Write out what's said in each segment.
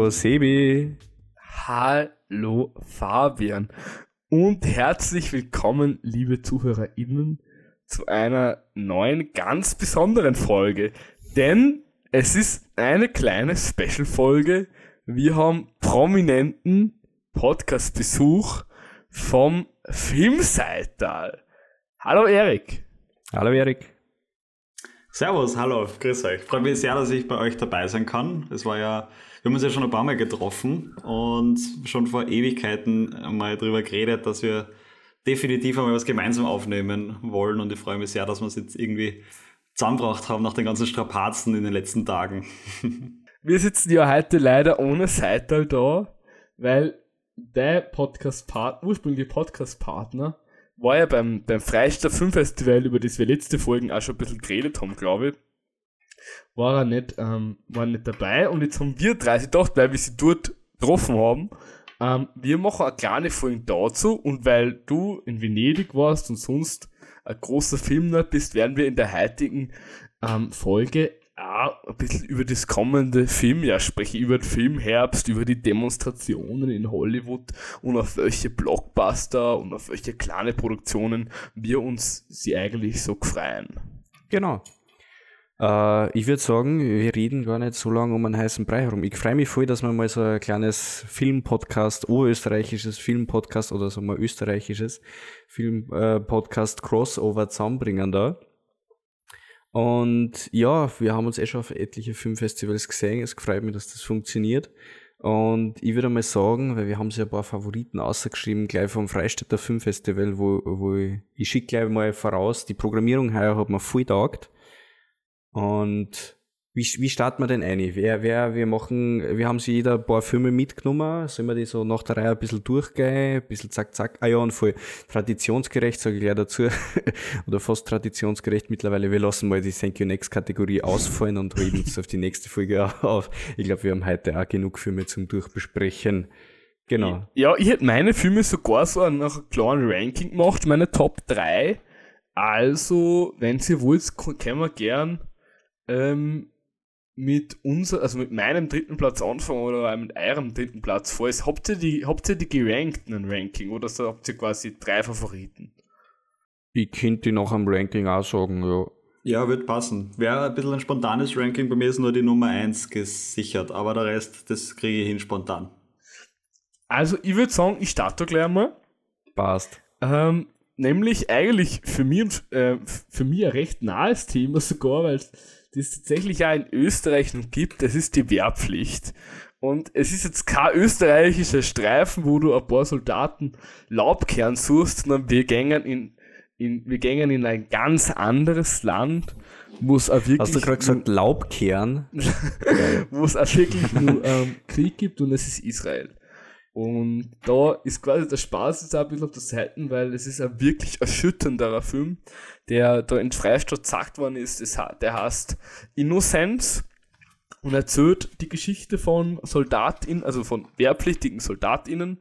Hallo Sebi. Hallo Fabian. Und herzlich willkommen, liebe ZuhörerInnen, zu einer neuen, ganz besonderen Folge. Denn es ist eine kleine Special-Folge. Wir haben prominenten Podcast-Besuch vom Filmseital. Hallo Erik. Hallo Erik. Servus, hallo, grüß euch. Freut mich sehr, dass ich bei euch dabei sein kann. Es war ja, wir haben uns ja schon ein paar Mal getroffen und schon vor Ewigkeiten mal darüber geredet, dass wir definitiv einmal was gemeinsam aufnehmen wollen und ich freue mich sehr, dass wir es jetzt irgendwie zusammengebracht haben nach den ganzen Strapazen in den letzten Tagen. Wir sitzen ja heute leider ohne Seital da, weil der Podcast-Partner, ursprüngliche Podcast-Partner, war ja beim, beim Freistadt Filmfestival, über das wir letzte Folgen auch schon ein bisschen geredet haben, glaube ich. War er nicht, ähm, war nicht dabei und jetzt haben wir drei sich gedacht, weil wir sie dort getroffen haben, ähm, wir machen eine kleine Folge dazu und weil du in Venedig warst und sonst ein großer Filmnerd bist, werden wir in der heutigen ähm, Folge auch ein bisschen über das kommende Filmjahr sprechen, über den Filmherbst, über die Demonstrationen in Hollywood und auf welche Blockbuster und auf welche kleine Produktionen wir uns sie eigentlich so freuen. Genau. Äh, ich würde sagen, wir reden gar nicht so lange um einen heißen Brei herum. Ich freue mich voll, dass wir mal so ein kleines Filmpodcast, urösterreichisches Filmpodcast oder so mal österreichisches Filmpodcast Crossover zusammenbringen da. Und ja, wir haben uns eh schon auf etliche Filmfestivals gesehen. Es freut mich, dass das funktioniert. Und ich würde mal sagen, weil wir haben sich ein paar Favoriten ausgeschrieben, gleich vom Freistädter Filmfestival, wo, wo ich, ich schicke gleich mal voraus, die Programmierung heuer hat mir voll taugt. Und wie, wie starten wir denn ein? Wer, wer, wir machen, wir haben sie jeder ein paar Filme mitgenommen, sollen wir die so nach der Reihe ein bisschen durchgehen, ein bisschen zack, zack. Ah ja, und voll traditionsgerecht, sage ich gleich dazu. Oder fast traditionsgerecht mittlerweile. Wir lassen mal die Thank You Next Kategorie ausfallen und heben uns auf die nächste Folge auf. Ich glaube, wir haben heute auch genug Filme zum Durchbesprechen. Genau. Ja, ich hätte meine Filme sogar so nach einem kleinen Ranking gemacht, meine Top 3. Also, wenn ihr wollt, können wir gern ähm, mit unser, also mit meinem dritten Platz anfangen oder mit eurem dritten Platz vor ist. Habt ihr die, habt ihr die gerankt in einem Ranking oder so habt ihr quasi drei Favoriten? Ich könnte die nach einem Ranking auch sagen, ja. Ja, wird passen. Wäre ein bisschen ein spontanes Ranking, bei mir ist nur die Nummer 1 gesichert, aber der Rest, das kriege ich hin spontan. Also ich würde sagen, ich starte gleich mal. Passt. Ähm, nämlich eigentlich für mich, äh, für mich ein recht nahes Thema sogar, weil die es tatsächlich auch in Österreich noch gibt, das ist die Wehrpflicht. Und es ist jetzt kein österreichischer Streifen, wo du ein paar Soldaten Laubkern suchst, sondern wir gängen in, in, wir gängen in ein ganz anderes Land, wo es auch wirklich. Hast du gerade gesagt Laubkern? wo es auch wirklich nur ähm, Krieg gibt und es ist Israel. Und da ist quasi der Spaß jetzt auch ein bisschen auf der Seite, weil es ist ein wirklich erschütternder Film, der da in Freistadt gesagt worden ist. Der heißt Innocence und erzählt die Geschichte von Soldatinnen, also von wehrpflichtigen Soldatinnen,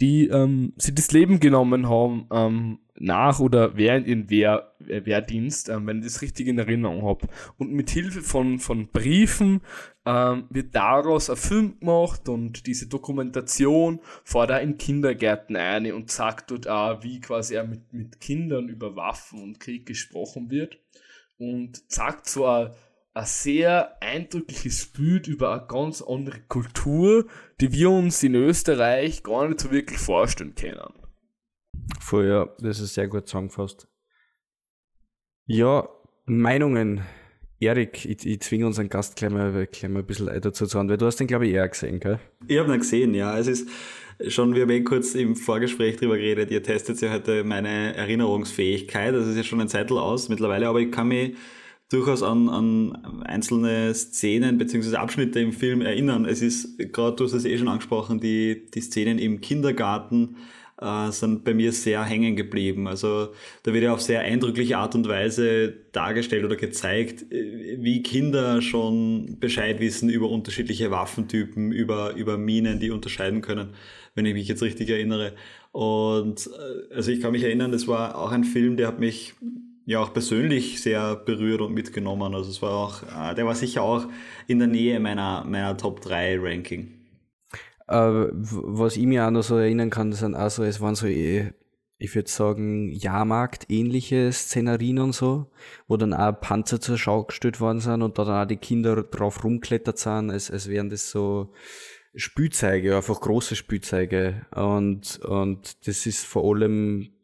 die ähm, sie das Leben genommen haben ähm, nach oder während ihren Wehr, äh, Wehrdienst, ähm, wenn ich das richtig in Erinnerung habe. Und mit Hilfe von, von Briefen ähm, wird daraus ein Film gemacht und diese Dokumentation er in Kindergärten ein und sagt dort auch, wie quasi er mit, mit Kindern über Waffen und Krieg gesprochen wird und sagt so ein sehr eindrückliches Bild über eine ganz andere Kultur, die wir uns in Österreich gar nicht so wirklich vorstellen können. Voll, ja, das ist sehr gut zusammengefasst. Ja, Meinungen. Erik, ich, ich zwinge unseren Gast gleich mal, gleich mal ein bisschen dazu zu sagen, weil du hast den, glaube ich, eher gesehen, gell? Ich habe ihn gesehen, ja. Es ist schon, wir haben eh kurz im Vorgespräch drüber geredet, ihr testet ja heute meine Erinnerungsfähigkeit, das ist ja schon ein Zeitl aus mittlerweile, aber ich kann mich durchaus an, an einzelne Szenen bzw. Abschnitte im Film erinnern. Es ist, gerade du hast es eh schon angesprochen, die, die Szenen im Kindergarten, äh, sind bei mir sehr hängen geblieben. Also da wird ja auf sehr eindrückliche Art und Weise dargestellt oder gezeigt, äh, wie Kinder schon Bescheid wissen über unterschiedliche Waffentypen, über, über Minen, die unterscheiden können, wenn ich mich jetzt richtig erinnere. Und äh, also ich kann mich erinnern, das war auch ein Film, der hat mich ja auch persönlich sehr berührt und mitgenommen. Also es war auch, äh, der war sicher auch in der Nähe meiner, meiner Top 3 Ranking. Äh, was ich mir auch noch so erinnern kann, das sind auch so, es waren so, eh, ich würde sagen, Jahrmarkt-ähnliche Szenarien und so, wo dann auch Panzer zur Schau gestellt worden sind und da dann auch die Kinder drauf rumklettert sind, als, als wären das so Spielzeuge, einfach große Spielzeuge. Und, und das ist vor allem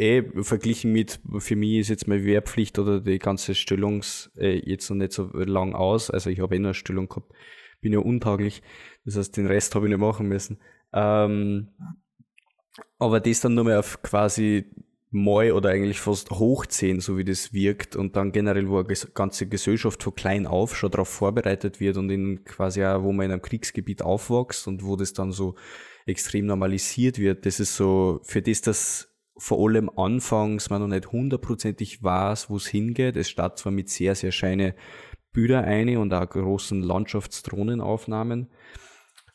eh verglichen mit, für mich ist jetzt meine Wehrpflicht oder die ganze Stellungs äh, jetzt noch nicht so lang aus. Also ich habe eh nur eine Stellung gehabt, bin ja untauglich. Das heißt, den Rest habe ich nicht machen müssen. Ähm, aber das dann nur mehr auf quasi mal oder eigentlich fast hochziehen, so wie das wirkt und dann generell, wo eine ganze Gesellschaft von klein auf schon darauf vorbereitet wird und in quasi auch, wo man in einem Kriegsgebiet aufwächst und wo das dann so extrem normalisiert wird, das ist so, für das, dass vor allem anfangs man noch nicht hundertprozentig weiß, wo es hingeht. Es startet zwar mit sehr, sehr scheine Bilder ein und auch großen Landschaftsdrohnenaufnahmen,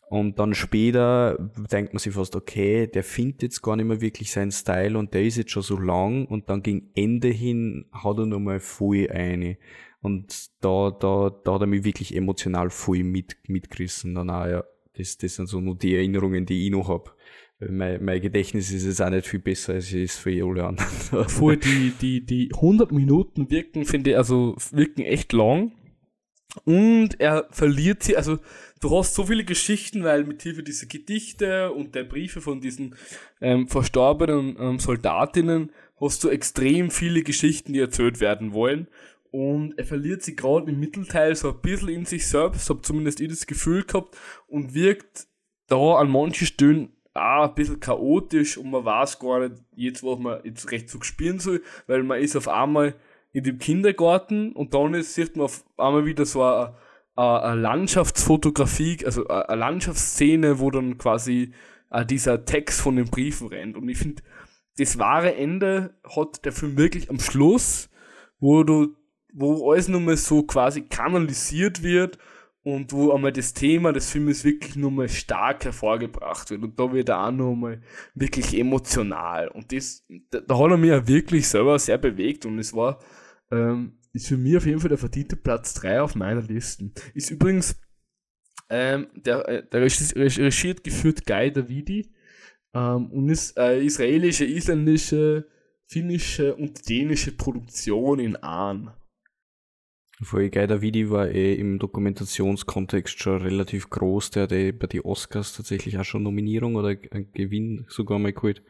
und dann später denkt man sich fast, okay, der findet jetzt gar nicht mehr wirklich seinen Style und der ist jetzt schon so lang und dann gegen Ende hin hat er nochmal voll eine. Und da, da, da hat er mich wirklich emotional voll mit, mitgerissen. Dann auch, ja, das, das sind so nur die Erinnerungen, die ich noch hab. Mein, mein Gedächtnis ist jetzt auch nicht viel besser als es ist für alle anderen. Voll, die, die, die 100 Minuten wirken, finde ich, also wirken echt lang. Und er verliert sie, also du hast so viele Geschichten, weil mit Hilfe dieser Gedichte und der Briefe von diesen ähm, verstorbenen ähm, Soldatinnen hast du extrem viele Geschichten, die erzählt werden wollen. Und er verliert sie gerade im Mittelteil so ein bisschen in sich selbst, hab zumindest ich das Gefühl gehabt, und wirkt da an manchen Stellen auch ein bisschen chaotisch und man weiß gar nicht jetzt, was man jetzt recht so spielen soll, weil man ist auf einmal in dem Kindergarten und dann ist, sieht man auf einmal wieder so eine, eine Landschaftsfotografie, also eine Landschaftsszene, wo dann quasi äh, dieser Text von den Briefen rennt. Und ich finde, das wahre Ende hat der Film wirklich am Schluss, wo du, wo alles nochmal so quasi kanalisiert wird und wo einmal das Thema des Filmes wirklich nochmal stark hervorgebracht wird. Und da wird er auch nochmal wirklich emotional. Und das, da, da hat er mich ja wirklich selber sehr bewegt und es war ähm, ist für mich auf jeden Fall der verdiente Platz 3 auf meiner Liste. Ist übrigens ähm, der, äh, der regiert geführt Guy Davidi ähm, und ist äh, israelische, isländische, finnische und dänische Produktion in Ahn. Voll Guy Davidi war eh im Dokumentationskontext schon relativ groß, der hat eh bei den Oscars tatsächlich auch schon Nominierung oder Gewinn sogar mal geholt.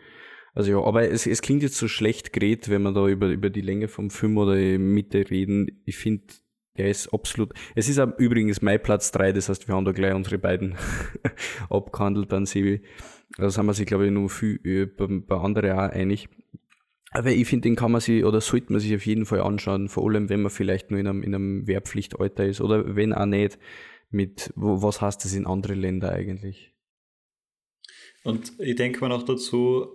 Also ja, aber es, es klingt jetzt so schlecht geredet, wenn man da über, über die Länge vom Film oder die Mitte reden. Ich finde, der ist absolut. Es ist übrigens mein Platz drei, das heißt, wir haben da gleich unsere beiden abgehandelt an Sebi. Da sind wir sich, glaube ich, nur viel äh, bei, bei anderen auch einig. Aber ich finde, den kann man sich oder sollte man sich auf jeden Fall anschauen, vor allem wenn man vielleicht nur in einem, in einem Wehrpflichtalter ist oder wenn auch nicht, mit was heißt das in andere Länder eigentlich? Und ich denke mal noch dazu,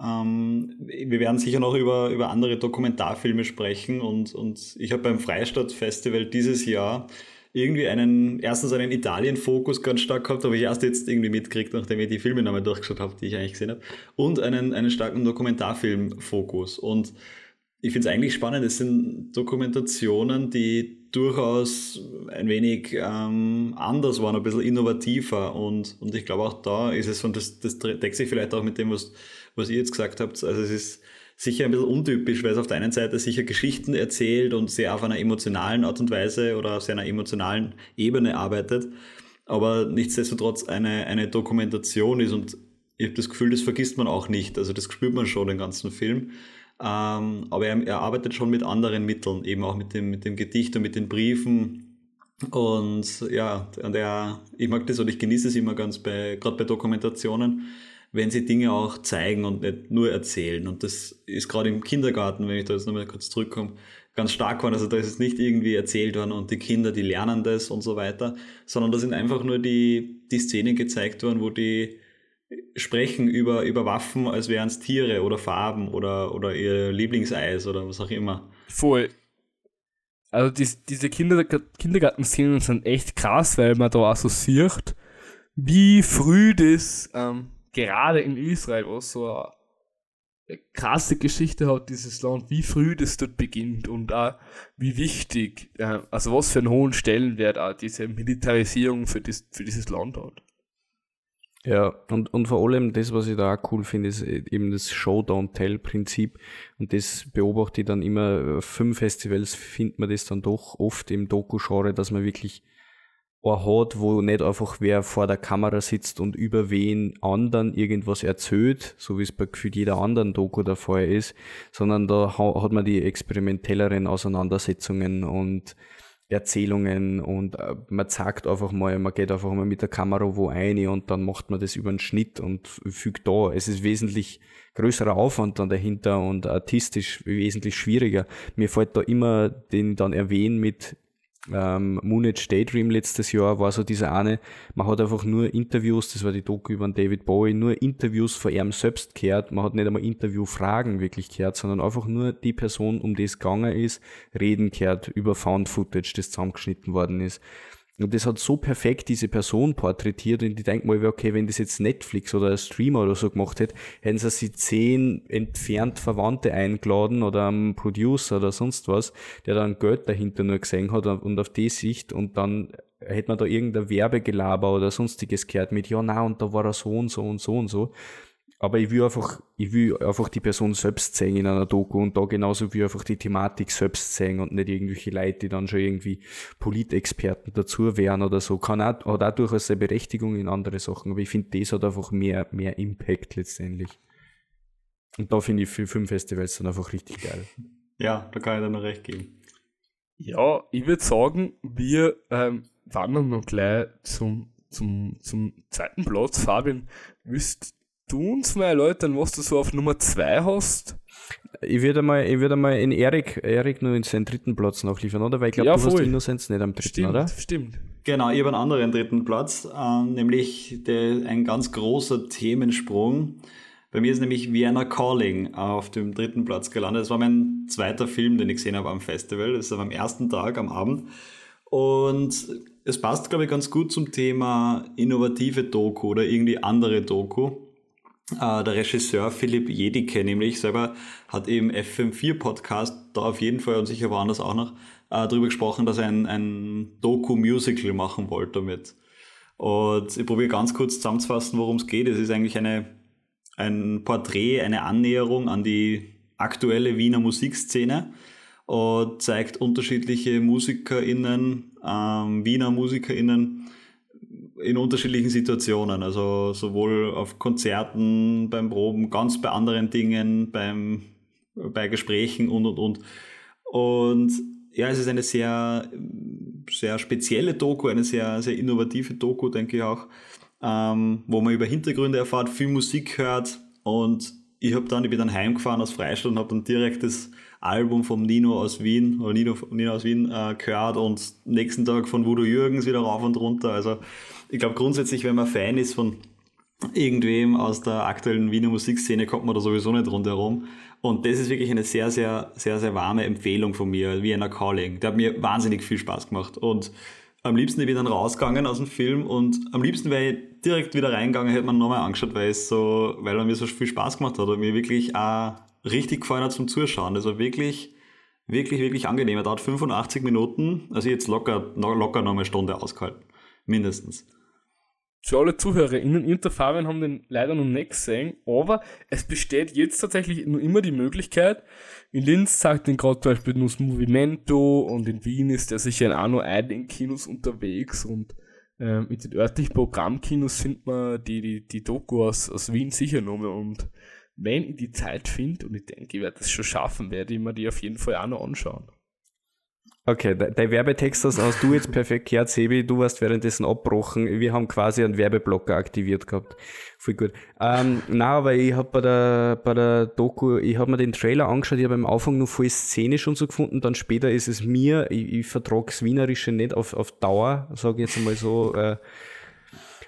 ähm, wir werden sicher noch über, über andere Dokumentarfilme sprechen und, und ich habe beim Freistadt-Festival dieses Jahr irgendwie einen, erstens einen Italien-Fokus ganz stark gehabt, habe ich erst jetzt irgendwie mitgekriegt, nachdem ich die Filme nochmal durchgeschaut habe, die ich eigentlich gesehen habe, und einen, einen starken Dokumentarfilm-Fokus. Und ich finde es eigentlich spannend, es sind Dokumentationen, die durchaus ein wenig ähm, anders waren, ein bisschen innovativer und, und ich glaube auch da ist es, und das, das deckt sich vielleicht auch mit dem, was was ihr jetzt gesagt habt. Also es ist sicher ein bisschen untypisch, weil es auf der einen Seite sicher Geschichten erzählt und sehr auf einer emotionalen Art und Weise oder auf sehr einer emotionalen Ebene arbeitet, aber nichtsdestotrotz eine, eine Dokumentation ist und ich habe das Gefühl, das vergisst man auch nicht. Also das spürt man schon den ganzen Film. Ähm, aber er, er, arbeitet schon mit anderen Mitteln, eben auch mit dem, mit dem Gedicht und mit den Briefen. Und ja, und er, ich mag das und ich genieße es immer ganz bei, gerade bei Dokumentationen, wenn sie Dinge auch zeigen und nicht nur erzählen. Und das ist gerade im Kindergarten, wenn ich da jetzt nochmal kurz zurückkomme, ganz stark geworden. Also da ist es nicht irgendwie erzählt worden und die Kinder, die lernen das und so weiter, sondern da sind einfach nur die, die Szenen gezeigt worden, wo die sprechen über, über Waffen, als wären es Tiere oder Farben oder, oder ihr Lieblingseis oder was auch immer. Voll. Also die, diese Kinder, Kindergartenszenen sind echt krass, weil man da sieht, wie früh das ähm, gerade in Israel, wo so eine krasse Geschichte hat, dieses Land, wie früh das dort beginnt und auch wie wichtig, also was für einen hohen Stellenwert auch diese Militarisierung für, das, für dieses Land hat. Ja, und, und vor allem das, was ich da auch cool finde, ist eben das Show-Don't-Tell-Prinzip. Und das beobachte ich dann immer, auf fünf Festivals findet man das dann doch oft im Doku-Genre, dass man wirklich ein hat, wo nicht einfach wer vor der Kamera sitzt und über wen anderen irgendwas erzählt, so wie es bei gefühlt jeder anderen Doku der Fall ist, sondern da hat man die experimentelleren Auseinandersetzungen und Erzählungen und äh, man zeigt einfach mal, man geht einfach mal mit der Kamera wo ein und dann macht man das über einen Schnitt und fügt da. Es ist wesentlich größerer Aufwand dann dahinter und artistisch wesentlich schwieriger. Mir fällt da immer den dann erwähnen mit ähm, Moonage Daydream letztes Jahr war so dieser eine, man hat einfach nur Interviews, das war die Doku über David Bowie, nur Interviews von ihm selbst gehört, man hat nicht einmal Interviewfragen wirklich gehört, sondern einfach nur die Person, um die es gegangen ist, reden gehört über Found Footage, das zusammengeschnitten worden ist. Und das hat so perfekt diese Person porträtiert und ich denke mal, okay, wenn das jetzt Netflix oder ein Streamer oder so gemacht hätte, hätten sie sie zehn entfernt Verwandte eingeladen oder einen Producer oder sonst was, der dann Geld dahinter nur gesehen hat und auf die Sicht und dann hätte man da irgendein Werbegelaber oder sonstiges gehört mit, ja, na, und da war er so und so und so und so. Aber ich will einfach, ich will einfach die Person selbst sehen in einer Doku und da genauso wie einfach die Thematik selbst sehen und nicht irgendwelche Leute, die dann schon irgendwie Politexperten dazu wären oder so. Kann auch, hat auch durchaus eine Berechtigung in andere Sachen, aber ich finde, das hat einfach mehr, mehr Impact letztendlich. Und da finde ich für Filmfestivals dann einfach richtig geil. Ja, da kann ich dir noch recht geben. Ja, ich würde sagen, wir ähm, wandern noch gleich zum, zum, zum zweiten Platz. Fabian, willst du uns mal erläutern, was du so auf Nummer 2 hast? Ich würde mal, ich würde mal in Erik, Erik nur in seinen dritten Platz nachliefern, oder? Weil ich glaube, Ja, du hast voll. Innocence nicht am dritten, Stimmt, oder? stimmt. Genau, ich habe einen anderen dritten Platz, ähm, nämlich der, ein ganz großer Themensprung. Bei mir ist nämlich Vienna Calling auf dem dritten Platz gelandet. Das war mein zweiter Film, den ich gesehen habe am Festival. Das ist am ersten Tag am Abend. Und es passt, glaube ich, ganz gut zum Thema innovative Doku oder irgendwie andere Doku. Äh, der Regisseur Philipp Jedicke nämlich selber hat im FM4-Podcast da auf jeden Fall und sicher woanders auch noch äh, darüber gesprochen, dass er ein, ein Doku-Musical machen wollte damit. Und ich probiere ganz kurz zusammenzufassen, worum es geht. Es ist eigentlich eine, ein Porträt, eine Annäherung an die aktuelle Wiener Musikszene und zeigt unterschiedliche MusikerInnen, ähm, Wiener MusikerInnen in unterschiedlichen Situationen. Also sowohl auf Konzerten, beim Proben, ganz bei anderen Dingen, beim, bei Gesprächen und und und. Und ja, es ist eine sehr, sehr spezielle Doku, eine sehr, sehr innovative Doku, denke ich auch, ähm, wo man über Hintergründe erfahrt, viel Musik hört und ich habe dann, ich bin dann heimgefahren aus Freistadt und habe dann direkt das Album vom Nino aus Wien, oder Nino, Nino aus Wien äh, gehört und nächsten Tag von Voodoo Jürgens wieder rauf und runter. Also ich glaube grundsätzlich, wenn man Fan ist von irgendwem aus der aktuellen Wiener Musikszene, kommt man da sowieso nicht rundherum. Und das ist wirklich eine sehr, sehr, sehr, sehr warme Empfehlung von mir, Vienna Calling. Der hat mir wahnsinnig viel Spaß gemacht. Und am liebsten bin ich dann rausgegangen aus dem Film und am liebsten wäre ich direkt wieder reingegangen, hätte man nochmal angeschaut, weil es so, weil er mir so viel Spaß gemacht hat und mir wirklich auch richtig gefallen hat zum Zuschauen. Das war wirklich, wirklich, wirklich angenehm. Er dauert 85 Minuten, also jetzt locker, locker noch eine Stunde ausgehalten. Mindestens. Für alle ZuhörerInnen, der Fabian haben den leider noch nicht gesehen, aber es besteht jetzt tatsächlich nur immer die Möglichkeit, in Linz sagt den gerade zum Beispiel nur das Movimento und in Wien ist der sicher auch noch einigen Kinos unterwegs und ähm, mit den örtlichen Programmkinos findet man die, die, die Doku aus, aus Wien sicher noch mehr und wenn ich die Zeit finde, und ich denke, ich werde das schon schaffen, werde ich mir die auf jeden Fall auch noch anschauen. Okay, de dein Werbetext hast, hast du jetzt perfekt gehört, Sebi, du warst währenddessen abbrochen. Wir haben quasi einen Werbeblocker aktiviert gehabt. Voll gut. Ähm, na, aber ich habe bei der, bei der Doku, ich habe mir den Trailer angeschaut, ich habe am Anfang nur voll szenisch und so gefunden, dann später ist es mir, ich, ich vertrag's Wienerische nicht auf, auf Dauer, sage ich jetzt einmal so, äh,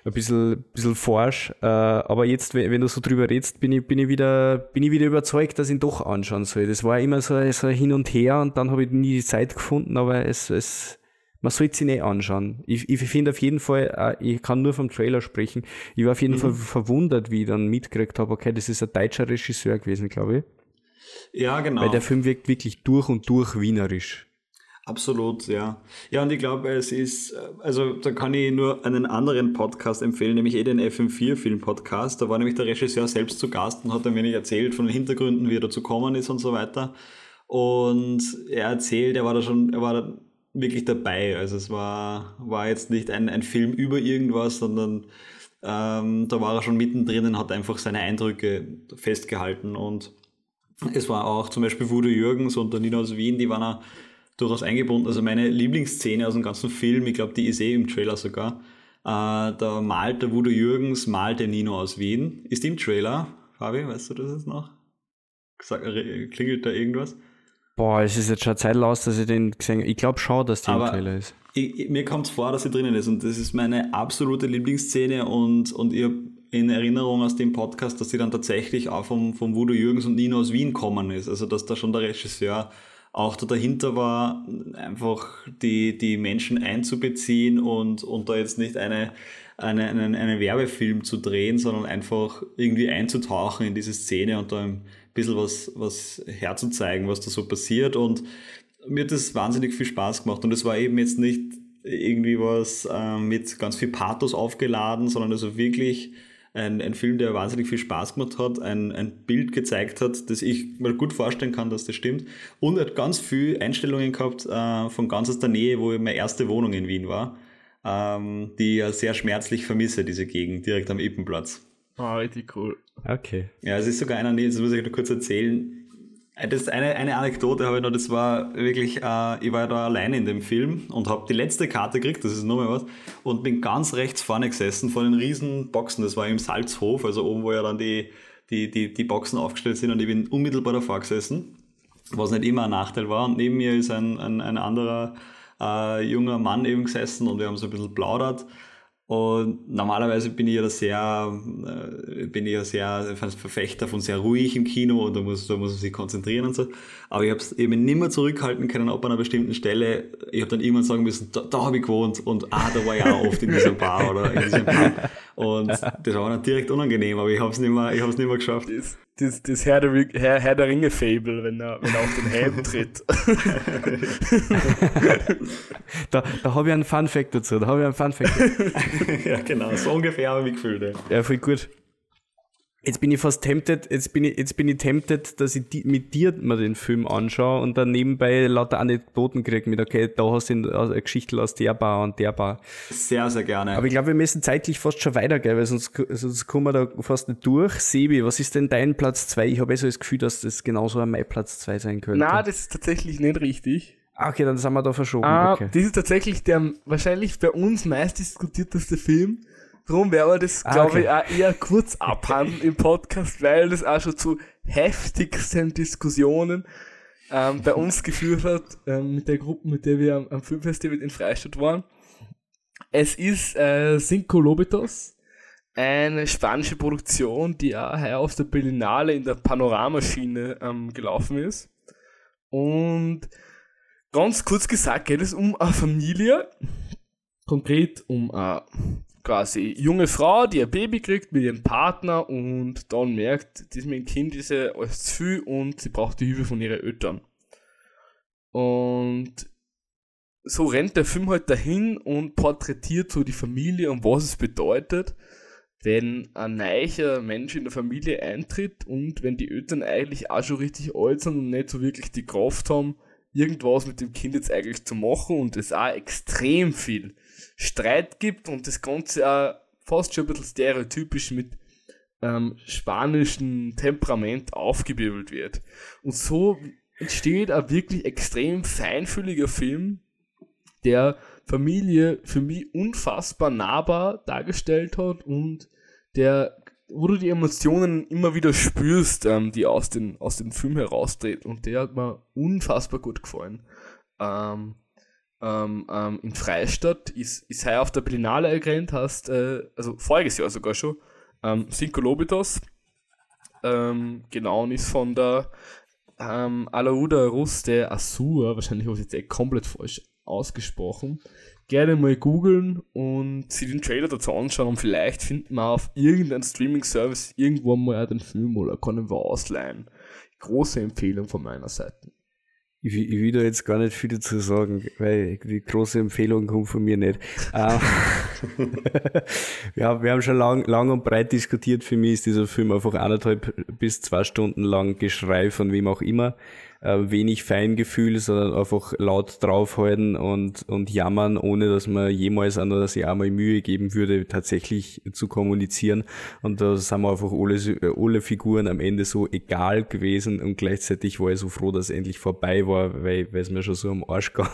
ein bisschen, bisschen forsch. Äh, aber jetzt, wenn, du so drüber redest, bin ich, bin, ich wieder, bin ich wieder überzeugt, dass ich ihn doch anschauen soll. Das war immer so, so Hin und Her und dann habe ich nie die Zeit gefunden, aber es, es, man sollte sie nicht anschauen. Ich, ich finde auf jeden Fall, äh, ich kann nur vom Trailer sprechen, ich war auf jeden Mhm. Fall verwundert, wie ich dann mitgekriegt habe, okay, das ist ein deutscher Regisseur gewesen, glaube ich. Ja, genau. Weil der Film wirkt wirklich durch und durch wienerisch. Absolut, ja. Ja, und ich glaube, es ist, also da kann ich nur einen anderen Podcast empfehlen, nämlich eh den FM4-Film-Podcast. Da war nämlich der Regisseur selbst zu Gast und hat ein wenig erzählt von den Hintergründen, wie er dazu gekommen ist und so weiter. Und er erzählt, er war da schon, er war da wirklich dabei. Also es war, war jetzt nicht ein, ein Film über irgendwas, sondern ähm, da war er schon mittendrin und hat einfach seine Eindrücke festgehalten. Und es war auch zum Beispiel Wudo Jürgens und der Nina aus Wien, die waren auch durchaus eingebunden. Also meine Lieblingsszene aus dem ganzen Film, ich glaube, die ist eh im Trailer sogar. Äh, da malt der Wudo Jürgens, malt der Nino aus Wien. Ist die im Trailer? Fabi, weißt du das jetzt noch? klingelt da irgendwas? Boah, es ist jetzt schon Zeit aus, dass ich den gesehen habe. Ich glaube schon, dass die Aber im Trailer ist. Ich, mir kommt es vor, dass sie drinnen ist und das ist meine absolute Lieblingsszene und, und ich habe in Erinnerung aus dem Podcast, dass sie dann tatsächlich auch vom, vom Voodoo Jürgens und Nino aus Wien kommen ist. Also dass da schon der Regisseur auch da dahinter war, einfach die, die Menschen einzubeziehen und, und da jetzt nicht eine, eine, einen, einen Werbefilm zu drehen, sondern einfach irgendwie einzutauchen in diese Szene und da ein bisschen was, was herzuzeigen, was da so passiert. Und mir hat das wahnsinnig viel Spaß gemacht. Und es war eben jetzt nicht irgendwie was äh, mit ganz viel Pathos aufgeladen, sondern also wirklich ein, ein Film, der wahnsinnig viel Spaß gemacht hat, ein, ein Bild gezeigt hat, das ich mir gut vorstellen kann, dass das stimmt. Und er hat ganz viel Einstellungen gehabt äh, von ganz aus der Nähe, wo meine erste Wohnung in Wien war, ähm, die ich sehr schmerzlich vermisse, diese Gegend, direkt am Ippenplatz. Ah, oh, richtig cool. Okay. Ja, es ist sogar einer, das muss ich noch kurz erzählen. Äh, das eine, eine Anekdote habe ich noch, das war wirklich, äh, ich war da alleine in dem Film und habe die letzte Karte gekriegt, das ist nochmal was, und bin ganz rechts vorne gesessen von den riesen Boxen, das war im Salzhof, also oben, wo ja dann die, die, die, die Boxen aufgestellt sind und ich bin unmittelbar davor gesessen, was nicht immer ein Nachteil war. Und neben mir ist ein, ein, ein anderer äh, junger Mann eben gesessen und wir haben so ein bisschen plaudert und normalerweise bin ich ja sehr, äh, bin ich ja sehr Verfechter von sehr ruhig im Kino und da muss, da muss man sich konzentrieren und so. Aber ich habe es eben nicht mehr zurückhalten können, ab einer bestimmten Stelle. Ich habe dann irgendwann sagen müssen, da, da habe ich gewohnt und ah, da war ich auch oft in diesem Bar oder in diesem Bar. Und das war dann direkt unangenehm, aber ich habe es nicht mehr, ich habe es nicht mehr geschafft. Das, das, das Herr, der, Herr, Herr der Ringe-Fable, wenn er, wenn er auf den Helm tritt. da da habe ich einen Fun-Fact dazu, da habe ich einen Fun-Fact Ja, genau, so ungefähr habe ich mich gefühlt. Ja, voll gut. Jetzt bin ich fast tempted, jetzt bin ich, jetzt bin ich tempted, dass ich die, mit dir mal den Film anschaue und dann nebenbei lauter Anekdoten kriege mit, okay, da hast du eine Geschichte aus der Bar und der Bar. Sehr, sehr gerne. Aber ich glaube, wir müssen zeitlich fast schon weitergehen, weil sonst, sonst kommen wir da fast nicht durch. Sebi, was ist denn dein Platz 2? Ich habe eh so das Gefühl, dass das genauso ein mein Platz 2 sein könnte. Na, das ist tatsächlich nicht richtig. Ah, okay, dann sind wir da verschoben. Ah, okay. Das ist tatsächlich der wahrscheinlich bei uns meist diskutierteste Film Darum werden wir das, ah, glaube okay. ich, auch eher kurz abhandeln im Podcast, weil das auch schon zu heftigsten Diskussionen ähm, bei uns geführt hat, ähm, mit der Gruppe, mit der wir am, am Filmfestival in Freistadt waren. Es ist äh, Cinco Lobitos, eine spanische Produktion, die auch heuer auf der Berlinale in der Panoramaschiene ähm, gelaufen ist. Und ganz kurz gesagt geht es um eine Familie, konkret um eine quasi junge Frau, die ein Baby kriegt mit ihrem Partner und dann merkt, dass mein Kind ist ja alles zu viel und sie braucht die Hilfe von ihren Eltern. Und so rennt der Film halt dahin und porträtiert so die Familie und was es bedeutet, wenn ein neuer Mensch in der Familie eintritt und wenn die Eltern eigentlich auch schon richtig alt sind und nicht so wirklich die Kraft haben, irgendwas mit dem Kind jetzt eigentlich zu machen und es auch extrem viel Streit gibt und das Ganze auch fast schon ein bisschen stereotypisch mit ähm, spanischem Temperament aufgewirbelt wird. Und so entsteht ein wirklich extrem feinfühliger Film, der Familie für mich unfassbar nahbar dargestellt hat und der, wo du die Emotionen immer wieder spürst, ähm, die aus, den, aus dem Film heraustreten. Und der hat mir unfassbar gut gefallen. Ähm, ähm, ähm, in Freistadt ist, ist heuer auf der Berlinale gerannt, hast, äh, also voriges Jahr sogar schon, ähm, Cinco Lobitos, ähm, genau, und ist von der ähm, Alauda Ruste Asur, wahrscheinlich habe ich jetzt eh komplett falsch ausgesprochen, gerne mal googeln und sich den Trailer dazu anschauen und vielleicht findet man auf irgendeinem Streaming-Service irgendwann mal den Film oder kann ihn ausleihen. Große Empfehlung von meiner Seite. Ich, ich, will da jetzt gar nicht viel dazu sagen, weil die große Empfehlung kommt von mir nicht. Ähm, wir, haben, wir haben schon lang, lang und breit diskutiert. Für mich ist dieser Film einfach anderthalb bis zwei Stunden lang Geschrei von wem auch immer äh, wenig Feingefühl, sondern einfach laut draufhalten und, und jammern, ohne dass man jemals an dass ich einmal Mühe geben würde, tatsächlich zu kommunizieren. Und da sind wir einfach alle, alle Figuren am Ende so egal gewesen und gleichzeitig war ich so froh, dass es endlich vorbei war, weil, es mir schon so am Arsch gegangen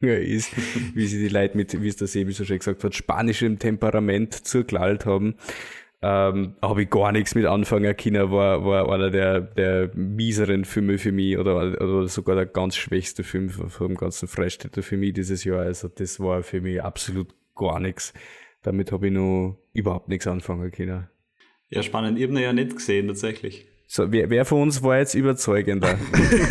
ist, wie sie die Leute mit, wie es der Sebi so schön gesagt hat, spanischem Temperament zurglallt haben ähm, habe ich gar nichts mit anfangen können, war, war einer der, der mieseren Filme für mich oder, oder sogar der ganz schwächste Film vom ganzen Freistädter für mich dieses Jahr. Also das war für mich absolut gar nichts. Damit habe ich noch überhaupt nichts anfangen können. Ja, spannend. Ich habe ihn ja nicht gesehen, tatsächlich. So, wer, wer von uns war jetzt überzeugender?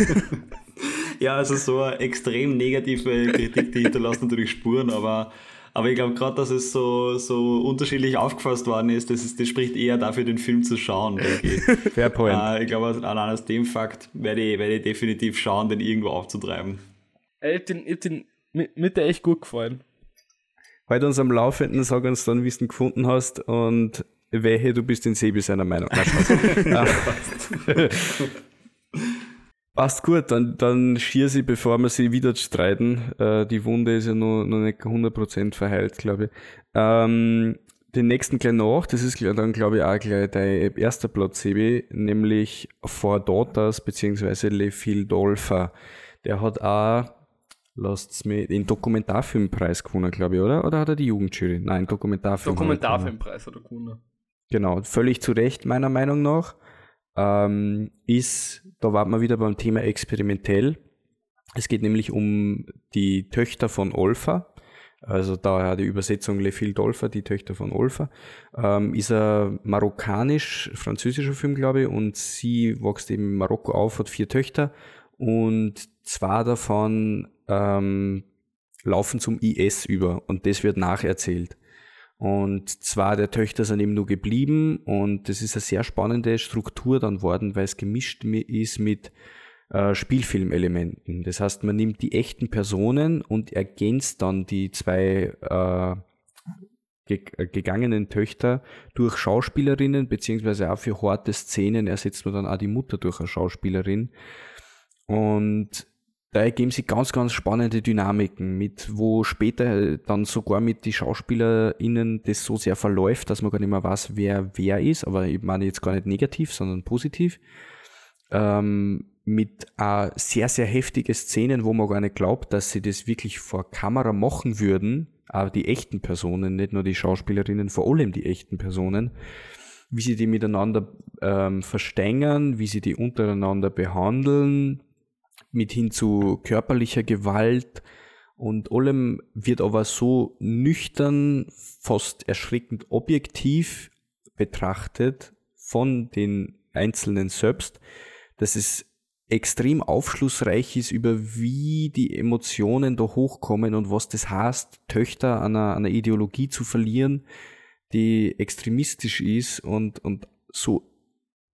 ja, also so eine extrem negative Kritik, die hinterlässt natürlich Spuren, aber aber ich glaube gerade, dass es so, so unterschiedlich aufgefasst worden ist, das, ist, das spricht eher dafür, den Film zu schauen, denke ich. Fair point. Äh, ich glaube, allein aus dem Fakt werde ich, werde ich definitiv schauen, den irgendwo aufzutreiben. Ich hab den, ich hab den mit, mit der echt gut gefallen. Halt uns am Laufenden, sag uns dann, wie du ihn gefunden hast und welche du bist in Sebi seiner Meinung. Passt gut, dann, dann schier sie, bevor wir sie wieder streiten. Äh, die Wunde ist ja noch, noch nicht 100% verheilt, glaube ich. Ähm, den nächsten gleich nach, das ist dann, glaube ich, auch gleich dein erster Platz, Sebi, nämlich For Daughters, beziehungsweise Le Fil Dolpha. Der hat auch, lasst's mir, den Dokumentarfilmpreis gewonnen, glaube ich, oder? Oder hat er die Jugendjury? Nein, Dokumentarfilm. Dokumentarfilmpreis hat er gewonnen. Genau, völlig zu Recht, meiner Meinung nach ähm, ist, da war man wieder beim Thema experimentell. Es geht nämlich um die Töchter von Olfa. Also daher die Übersetzung Le Fil d'Olfa, die Töchter von Olfa. Ähm, ist ein marokkanisch-französischer Film, glaube ich, und sie wächst eben in Marokko auf, hat vier Töchter und zwei davon ähm, laufen zum IS über und das wird nacherzählt. Und zwar der Töchter sind eben nur geblieben und das ist eine sehr spannende Struktur dann worden, weil es gemischt ist mit äh, Spielfilmelementen. Das heißt, man nimmt die echten Personen und ergänzt dann die zwei äh, äh gegangenen Töchter durch Schauspielerinnen, beziehungsweise auch für harte Szenen ersetzt man dann auch die Mutter durch eine Schauspielerin. Und da ergeben sich ganz, ganz spannende Dynamiken mit, wo später dann sogar mit die SchauspielerInnen das so sehr verläuft, dass man gar nicht mehr weiß, wer wer ist, aber ich meine jetzt gar nicht negativ, sondern positiv. Ähm, mit äh, sehr, sehr heftige Szenen, wo man gar nicht glaubt, dass sie das wirklich vor Kamera machen würden, aber die echten Personen, nicht nur die Schauspielerinnen, vor allem die echten Personen, wie sie die miteinander ähm, verstängern, wie sie die untereinander behandeln, mit hin zu körperlicher Gewalt und allem wird aber so nüchtern, fast erschreckend objektiv betrachtet von den Einzelnen selbst, dass es extrem aufschlussreich ist über wie die Emotionen da hochkommen und was das heißt, Töchter einer, einer Ideologie zu verlieren, die extremistisch ist und, und so,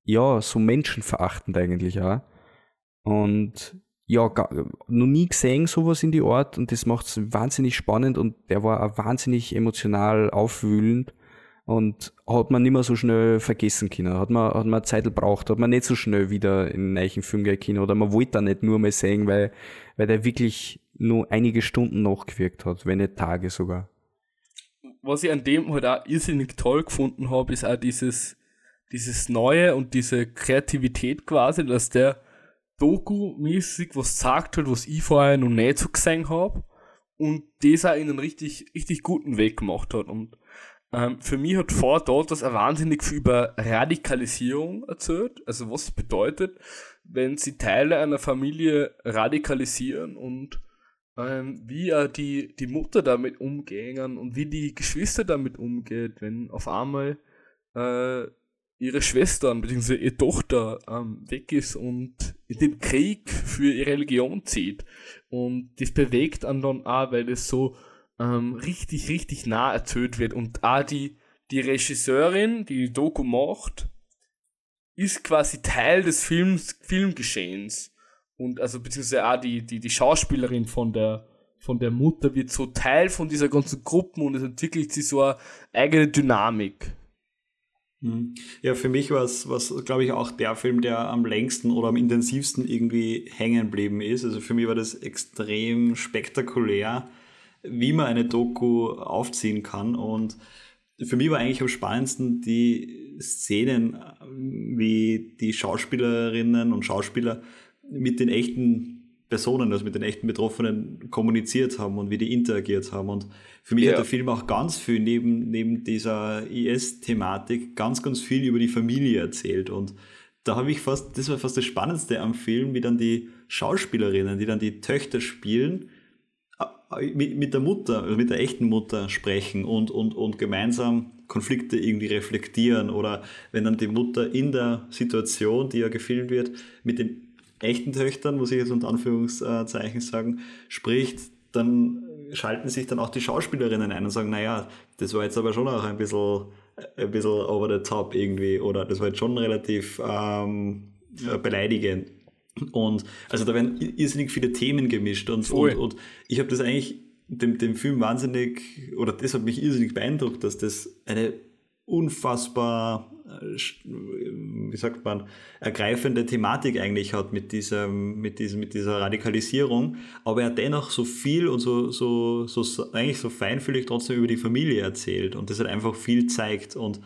ja, so menschenverachtend eigentlich auch. Und ja, gar, noch nie gesehen sowas in die Art und das macht es wahnsinnig spannend und der war auch wahnsinnig emotional aufwühlend und hat man nicht mehr so schnell vergessen können. Hat man, hat man Zeit gebraucht, hat man nicht so schnell wieder in einen neuen Film gehen können oder man wollte da nicht nur mehr sehen, weil, weil der wirklich nur einige Stunden nachgewirkt hat, wenn nicht Tage sogar. Was ich an dem halt auch irrsinnig toll gefunden habe, ist auch dieses, dieses Neue und diese Kreativität quasi, dass der Doku-mäßig was sagt hat, was ich vorher noch nicht so gesehen habe und das auch in einen richtig, richtig guten Weg gemacht hat. Und ähm, für mich hat vor dort das wahnsinnig viel über Radikalisierung erzählt, also was es bedeutet, wenn sie Teile einer Familie radikalisieren und ähm, wie äh, die, die Mutter damit umgehen und wie die Geschwister damit umgeht, wenn auf einmal äh, ihre Schwestern bzw. ihre Tochter ähm, weg ist und in den Krieg für ihre Religion zieht. Und das bewegt einen dann auch, weil es so ähm, richtig, richtig nah erzählt wird. Und auch die, die Regisseurin, die die Doku macht, ist quasi Teil des Films, Filmgeschehens. und also beziehungsweise auch die, die, die Schauspielerin von der, von der Mutter wird so Teil von dieser ganzen Gruppe und es entwickelt sich so eine eigene Dynamik. Mhm. Ja, für mich war es, was glaube ich auch der Film, der am längsten oder am intensivsten irgendwie hängen geblieben ist. Also für mich war das extrem spektakulär, wie man eine Doku aufziehen kann. Und für mich war eigentlich am spannendsten die Szenen, wie die Schauspielerinnen und Schauspieler mit den echten Personen, also mit den echten Betroffenen kommuniziert haben und wie die interagiert haben. Und für mich ja. hat der Film auch ganz viel neben, neben dieser IS-Thematik ganz, ganz viel über die Familie erzählt. Und da habe ich fast, das war fast das Spannendste am Film, wie dann die Schauspielerinnen, die dann die Töchter spielen, mit, mit der Mutter, also mit der echten Mutter sprechen und, und, und gemeinsam Konflikte irgendwie reflektieren oder wenn dann die Mutter in der Situation, die ja gefilmt wird, mit den echten Töchtern, muss ich jetzt unter Anführungszeichen sagen, spricht, dann schalten sich dann auch die Schauspielerinnen ein und sagen, naja, das war jetzt aber schon auch ein bisschen, ein bisschen over the top irgendwie oder das war jetzt schon relativ ähm, beleidigend. Und also da werden irrsinnig viele Themen gemischt und, und, und ich habe das eigentlich dem, dem Film wahnsinnig, oder das hat mich irrsinnig beeindruckt, dass das eine unfassbar wie sagt man, ergreifende Thematik eigentlich hat mit, diesem, mit, diesem, mit dieser Radikalisierung, aber er dennoch so viel und so, so, so eigentlich so feinfühlig trotzdem über die Familie erzählt und das halt einfach viel zeigt und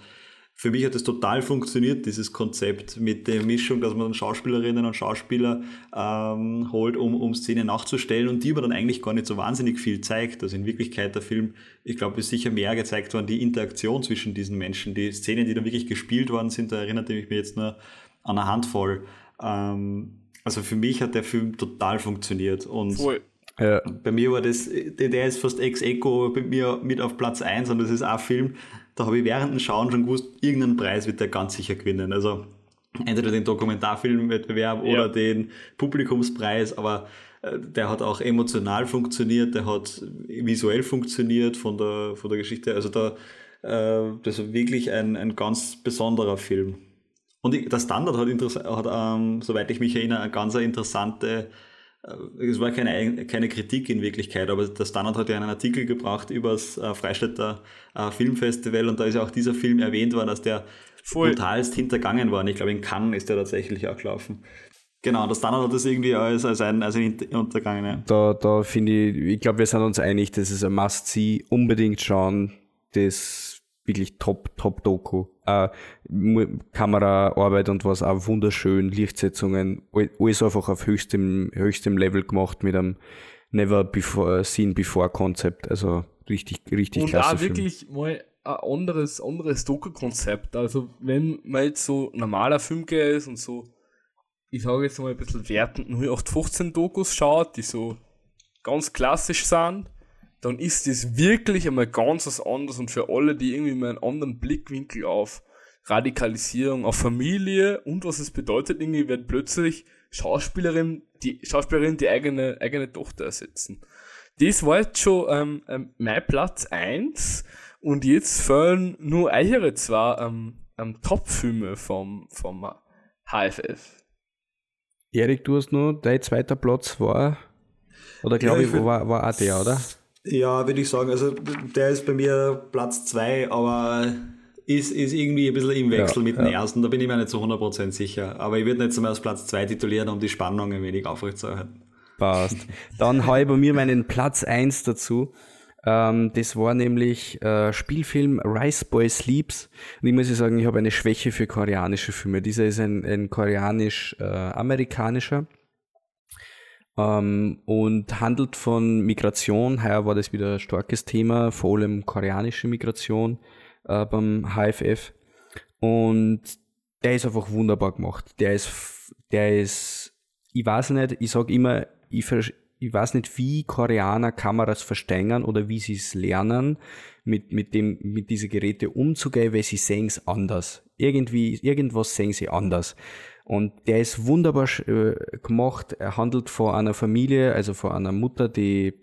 für mich hat es total funktioniert, dieses Konzept mit der Mischung, dass man Schauspielerinnen und Schauspieler ähm, holt, um, um Szenen nachzustellen und die aber dann eigentlich gar nicht so wahnsinnig viel zeigt. Also in Wirklichkeit der Film, ich glaube, ist sicher mehr gezeigt worden, die Interaktion zwischen diesen Menschen. Die Szenen, die dann wirklich gespielt worden sind, da erinnerte ich mich jetzt nur an eine Handvoll. Ähm, also für mich hat der Film total funktioniert und Voll. Ja. Bei mir war das, der ist fast ex eco bei mir mit auf Platz 1 und das ist auch ein Film, da habe ich während dem Schauen schon gewusst, irgendeinen Preis wird der ganz sicher gewinnen. Also entweder den Dokumentarfilmwettbewerb ja. oder den Publikumspreis, aber äh, der hat auch emotional funktioniert, der hat visuell funktioniert von der, von der Geschichte. Also da, äh, das ist wirklich ein, ein ganz besonderer Film. Und der Standard hat, hat ähm, soweit ich mich erinnere, eine ganz interessante es war keine, keine Kritik in Wirklichkeit, aber der Standard hat ja einen Artikel gebracht über das äh, Freistädter äh, Filmfestival und da ist ja auch dieser Film erwähnt worden, dass der Voll. brutalst hintergangen war. Und ich glaube, in Cannes ist der tatsächlich auch gelaufen. Genau, der Standard hat das irgendwie als, als ein, als ein Untergang. Ja. Da, da finde ich, ich glaube, wir sind uns einig, das ist ein Must-See, unbedingt schauen. Das wirklich top, top Doku. Äh, Kameraarbeit und was auch wunderschön, Lichtsetzungen, alles einfach auf höchstem, höchstem Level gemacht mit einem Never before, Seen Before Konzept. Also richtig, richtig und klasse. Und wirklich mal ein anderes, anderes Doku-Konzept. Also wenn man jetzt so normaler Filmgeher ist und so, ich sage jetzt mal ein bisschen wertend 0815 Dokus schaut, die so ganz klassisch sind, dann ist das wirklich einmal ganz was anderes und für alle, die irgendwie mal einen anderen Blickwinkel auf Radikalisierung, auf Familie und was es bedeutet, irgendwie wird plötzlich Schauspielerin, die Schauspielerin die eigene, eigene Tochter ersetzen. Das war jetzt schon ähm, ähm, mein Platz eins und jetzt fehlen nur eure zwei ähm, ähm, Top-Filme vom, vom HFF. Erik, du hast nur, dein zweiter Platz war, oder glaube ja, ich, ich war, war auch der, oder? Ja, würde ich sagen. Also der ist bei mir Platz 2, aber ist, ist irgendwie ein bisschen im Wechsel ja, mit dem ja. ersten. Da bin ich mir nicht zu 100% sicher. Aber ich würde nicht zum Beispiel Platz 2 titulieren, um die Spannung ein wenig aufrechtzuerhalten. Passt. Dann habe ich bei mir meinen Platz 1 dazu. Ähm, das war nämlich äh, Spielfilm Rice Boy Sleeps. Und ich muss sagen, ich habe eine Schwäche für koreanische Filme. Dieser ist ein, ein koreanisch-amerikanischer. Äh, ähm, und handelt von Migration. Heuer war das wieder ein starkes Thema, vor allem koreanische Migration äh, beim HFF. Und der ist einfach wunderbar gemacht. Der ist, der ist, ich weiß nicht, ich sag immer, ich, ich weiß nicht, wie Koreaner Kameras verstehen oder wie sie es lernen, mit, mit dem, mit diese Geräte umzugehen, weil sie sehen es anders. Irgendwie, irgendwas sehen sie anders. Und der ist wunderbar äh, gemacht. Er handelt von einer Familie, also von einer Mutter, die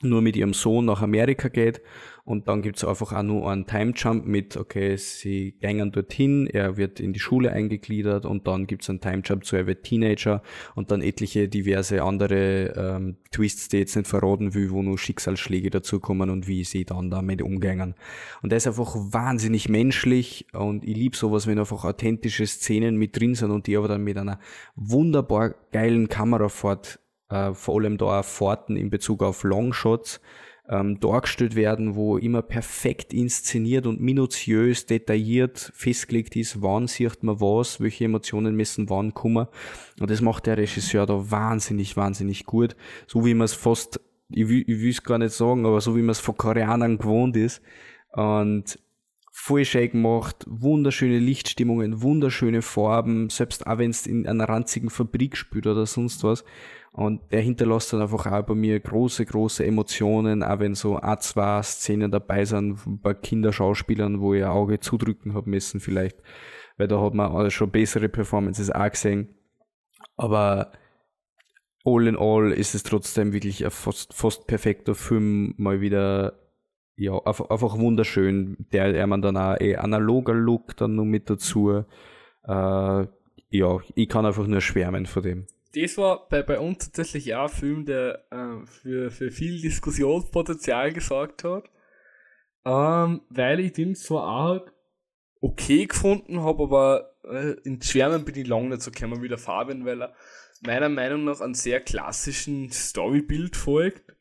nur mit ihrem Sohn nach Amerika geht und dann gibt's einfach auch nur einen Time Jump mit, okay, sie gängen dorthin, er wird in die Schule eingegliedert und dann gibt's einen Time Jump zu, er wird Teenager und dann etliche diverse andere ähm, Twists, die jetzt nicht verraten will, wo nur Schicksalsschläge dazukommen und wie sie dann damit umgängen. Und der ist einfach wahnsinnig menschlich und ich lieb sowas, wenn einfach authentische Szenen mit drin sind und die aber dann mit einer wunderbar geilen Kamerafahrt, äh, vor allem da auch Fahrten in Bezug auf Longshots, ähm, dargestellt werden, wo immer perfekt inszeniert und minutiös, detailliert festgelegt ist, wann sieht man was, welche Emotionen müssen wann kommen. Und das macht der Regisseur da wahnsinnig, wahnsinnig gut. So wie man es fast, ich ich will es gar nicht sagen, aber so wie man es von Koreanern gewohnt ist. Und voll gemacht, wunderschöne Lichtstimmungen, wunderschöne Farben, selbst auch wenn es in einer ranzigen Fabrik spielt oder sonst was. Und der hinterlässt dann einfach auch bei mir große, große Emotionen, auch wenn so ein, zwei Szenen dabei sind bei Kinderschauspielern, wo ein Auge zudrücken habe müssen vielleicht, weil da hat man schon bessere Performances auch gesehen. Aber all in all ist es trotzdem wirklich ein fast, fast perfekter Film, mal wieder ja, einfach, wunderschön. Der, der man dann auch eh analoger Look dann noch mit dazu. Äh, ja, ich kann einfach nur schwärmen von dem das war bei, bei uns tatsächlich auch ein Film, der äh, für, für viel Diskussionspotenzial gesorgt hat. Ähm, weil ich den zwar auch okay gefunden habe, aber äh, in Schwärmen bin ich lange nicht so gekommen wie der Fabian, weil er meiner Meinung nach einen sehr klassischen Storybild folgt.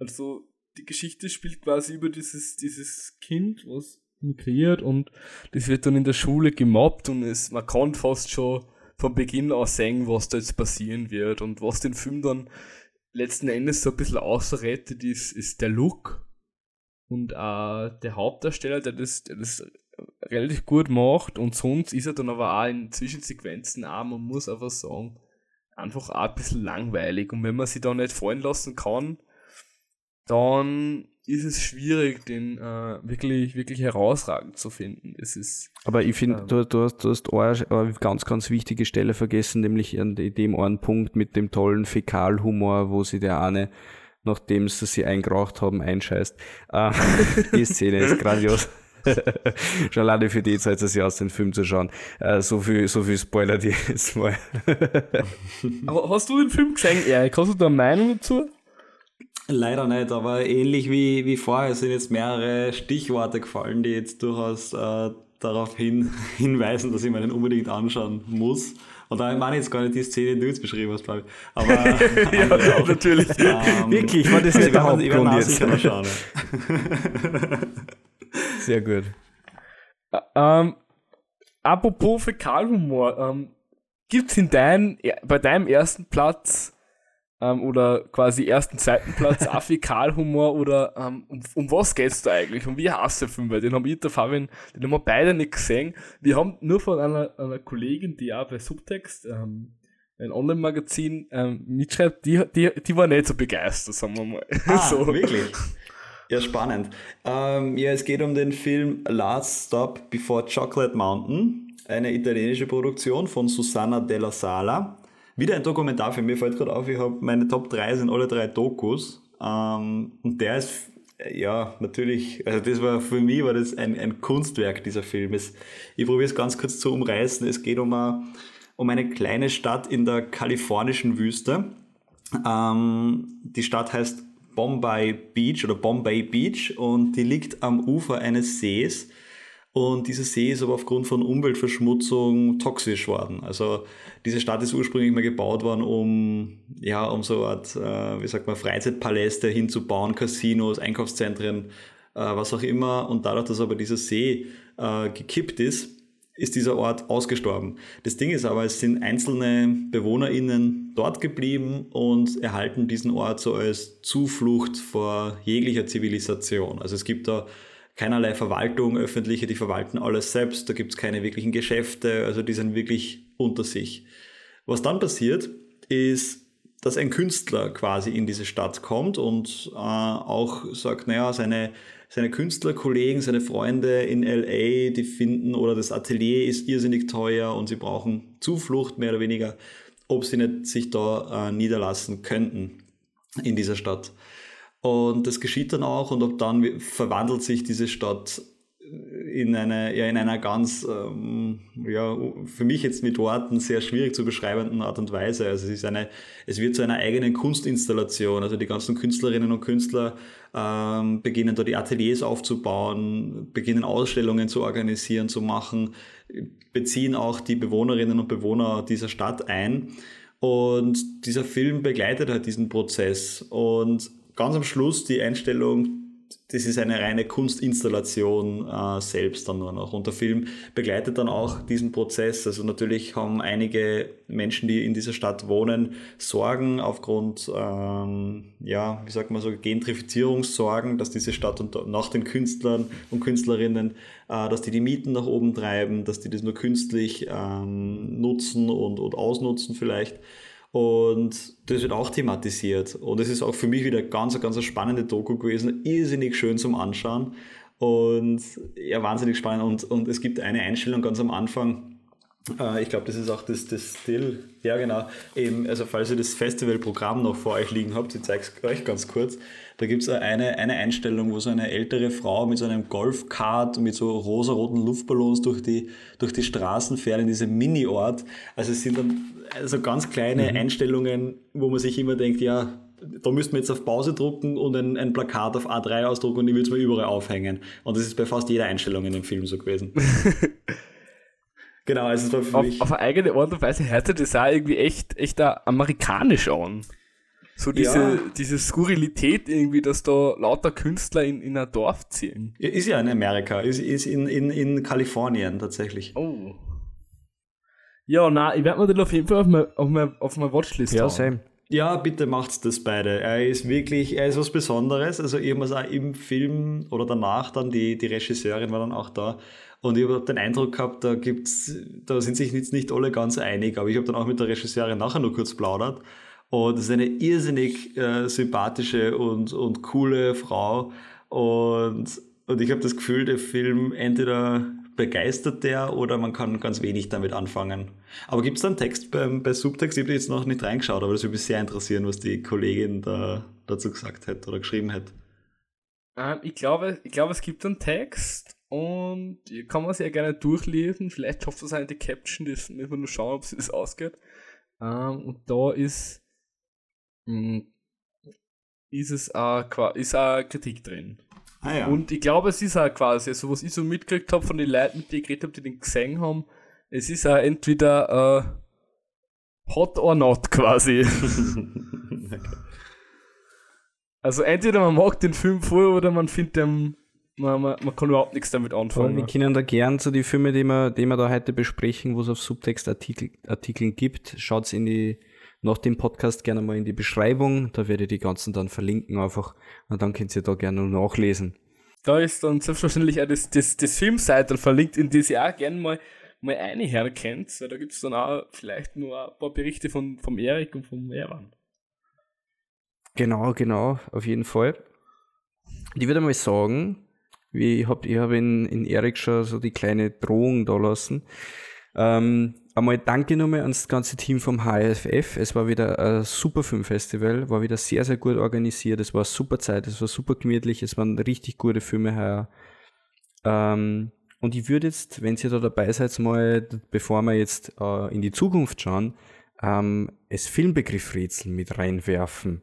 Also die Geschichte spielt quasi über dieses, dieses Kind, was migriert und das wird dann in der Schule gemobbt und es, man kann fast schon von Beginn aus sehen, was da jetzt passieren wird und was den Film dann letzten Endes so ein bisschen außerrettet ist, ist der Look und äh, der Hauptdarsteller, der das, der das relativ gut macht und sonst ist er dann aber auch in Zwischensequenzen auch, man muss einfach sagen, einfach auch ein bisschen langweilig und wenn man sich da nicht fallen lassen kann, dann ist es schwierig, den äh, wirklich, wirklich herausragend zu finden. Es ist, Aber ich finde, ähm, du, du, hast, du hast eine ganz, ganz wichtige Stelle vergessen, nämlich an dem einen Punkt mit dem tollen Fäkalhumor, wo sie der eine, nachdem sie sie eingeraucht haben, einscheißt. Äh, die Szene ist grandios. Schon alleine für die Zeit, sich aus den Film zu schauen. Äh, so viel, so viel Spoiler die jetzt mal. Aber hast du den Film gesehen, Erik? Hast du da eine Meinung dazu? Leider nicht, aber ähnlich wie, wie vorher sind jetzt mehrere Stichworte gefallen, die jetzt durchaus äh, darauf hin, hinweisen, dass ich mir den unbedingt anschauen muss. Und da meine ich jetzt gar nicht die Szene, die du jetzt beschrieben hast, glaube ich. Aber ja, auch. natürlich. Ähm, Wirklich, war das also nicht der Hauptgrund jetzt. Schauen, Sehr gut. Ähm, apropos Fäkalhumor, ähm, gibt es in dein, bei deinem ersten Platz ähm, oder quasi ersten, zweiten Platz Affikalhumor oder ähm, um, um was geht's da eigentlich? Und wie heißt der Film? Weil den haben ich der Fabian, den haben wir beide nicht gesehen. Wir haben nur von einer, einer Kollegin, die auch bei Subtext, ähm, ein Online-Magazin ähm, mitschreibt, die, die, die war nicht so begeistert, sagen wir mal. Ah, so. wirklich? Ja, spannend. Ähm, ja, es geht um den Film Last Stop Before Chocolate Mountain, eine italienische Produktion von Susanna Della Sala. Wieder ein Dokumentarfilm. Mir fällt gerade auf, ich habe meine Top 3 sind alle drei Dokus. Ähm, und der ist, ja, natürlich, also das war für mich war das ein, ein Kunstwerk, dieser Film. Es, ich probiere es ganz kurz zu umreißen. Es geht um, eine, um eine kleine Stadt in der kalifornischen Wüste. Ähm, die Stadt heißt Bombay Beach oder Bombay Beach und die liegt am Ufer eines Sees. Und dieser See ist aber aufgrund von Umweltverschmutzung toxisch worden. Also diese Stadt ist ursprünglich mal gebaut worden, um, ja, um so Art, äh, wie sagt man, Freizeitpaläste hinzubauen, Casinos, Einkaufszentren, äh, was auch immer. Und dadurch, dass aber dieser See äh, gekippt ist, ist dieser Ort ausgestorben. Das Ding ist aber, es sind einzelne BewohnerInnen dort geblieben und erhalten diesen Ort so als Zuflucht vor jeglicher Zivilisation. Also es gibt da keinerlei Verwaltung, öffentliche, die verwalten alles selbst, da gibt es keine wirklichen Geschäfte, also die sind wirklich unter sich. Was dann passiert, ist, dass ein Künstler quasi in diese Stadt kommt und äh, auch sagt, naja, seine, seine Künstlerkollegen, seine Freunde in LA, die finden, oder das Atelier ist irrsinnig teuer und sie brauchen Zuflucht mehr oder weniger, ob sie nicht sich da äh, niederlassen könnten in dieser Stadt. Und das geschieht dann auch und ab dann verwandelt sich diese Stadt in eine, ja, in einer ganz, ähm, ja, für mich jetzt mit Worten sehr schwierig zu beschreibenden Art und Weise. Also es ist eine, es wird zu einer eigenen Kunstinstallation. Also die ganzen Künstlerinnen und Künstler ähm, beginnen da die Ateliers aufzubauen, beginnen Ausstellungen zu organisieren, zu machen, beziehen auch die Bewohnerinnen und Bewohner dieser Stadt ein. Und dieser Film begleitet halt diesen Prozess. Und ganz am Schluss die Einstellung, das ist eine reine Kunstinstallation äh, selbst dann nur noch. Und der Film begleitet dann auch diesen Prozess. Also natürlich haben einige Menschen, die in dieser Stadt wohnen, Sorgen aufgrund, ähm, ja, wie sagt man so, Gentrifizierungssorgen, dass diese Stadt und nach den Künstlern und Künstlerinnen, äh, dass die die Mieten nach oben treiben, dass die das nur künstlich ähm, nutzen und, und ausnutzen vielleicht. Und das wird auch thematisiert. Und es ist auch für mich wieder ganz, ganz eine spannende Doku gewesen. Irrsinnig schön zum Anschauen. Und ja, wahnsinnig spannend. Und, und es gibt eine Einstellung ganz am Anfang. Äh, ich glaube, das ist auch das, das Still. Ja, genau. Eben, also, falls ihr das Festivalprogramm noch vor euch liegen habt, ich zeige es euch ganz kurz. Da gibt es eine, eine Einstellung, wo so eine ältere Frau mit so einem Golfkart mit so rosaroten Luftballons durch die, durch die Straßen fährt in diesem Mini-Ort. Also es sind dann also ganz kleine mhm. Einstellungen, wo man sich immer denkt, ja, da müssten wir jetzt auf Pause drucken und ein, ein Plakat auf A3 ausdrucken und ich würde es mir überall aufhängen. Und das ist bei fast jeder Einstellung in dem Film so gewesen. genau, also es war für auf, mich. Auf eine eigene Art und Weise hört sich das auch irgendwie echt, echt amerikanisch an. So diese, ja. diese Skurrilität irgendwie, dass da lauter Künstler in, in ein Dorf ziehen. Ist ja in Amerika, ist, ist in, in, in Kalifornien tatsächlich. Oh. Ja, na, ich werde mir den auf jeden Fall auf meine, auf meine, auf meine Watchlist Ja, same. Ja, bitte macht's das beide. Er ist wirklich, er ist was Besonderes. Also ich habe auch im Film oder danach dann, die, die Regisseurin war dann auch da. Und ich habe den Eindruck gehabt, da gibt's, da sind sich jetzt nicht alle ganz einig, aber ich habe dann auch mit der Regisseurin nachher nur kurz plaudert. Und es ist eine irrsinnig äh, sympathische und, und coole Frau. Und, und ich habe das Gefühl, der Film entweder begeistert der oder man kann ganz wenig damit anfangen. Aber gibt es da einen Text beim, bei Subtext? Ich habe jetzt noch nicht reingeschaut, aber das würde mich sehr interessieren, was die Kollegin da dazu gesagt hätte oder geschrieben hätte. Ähm, ich, glaube, ich glaube, es gibt einen Text und kann man sehr gerne durchlesen. Vielleicht schafft es eine Caption, das müssen wir nur schauen, ob es das ausgeht. Ähm, und da ist, mh, hm, ist es auch, ist auch Kritik drin. Ah, ja. Und ich glaube, es ist auch quasi, also was ich so mitgekriegt habe von den Leuten, mit denen ich geredet habe, die den gesehen haben, es ist auch entweder äh, hot or not quasi. Also entweder man mag den Film voll oder man findet den, man, man, man kann überhaupt nichts damit anfangen. wir können da gern zu so die Filme, die wir, die wir da heute besprechen, wo es auf Subtextartikeln gibt, schaut in die nach dem Podcast gerne mal in die Beschreibung. Da werde ich die ganzen dann verlinken einfach und dann könnt ihr da gerne nachlesen. Da ist dann selbstverständlich auch das, das, das Filmseite verlinkt, in das ihr auch gerne mal, mal eine herkennt, weil da gibt es dann auch vielleicht nur ein paar Berichte von, vom Erik und vom Erwan. Genau, genau, auf jeden Fall. Ich würde mal sagen, wie ich habe ich hab in, in Erik schon so die kleine Drohung da lassen. Ähm, einmal danke nochmal ans ganze Team vom HFF. Es war wieder ein super Filmfestival, war wieder sehr, sehr gut organisiert. Es war super Zeit, es war super gemütlich, es waren richtig gute Filme heuer. Ähm, und ich würde jetzt, wenn ihr da dabei seid, mal, bevor wir jetzt äh, in die Zukunft schauen, ähm, das Filmbegriffrätsel mit reinwerfen.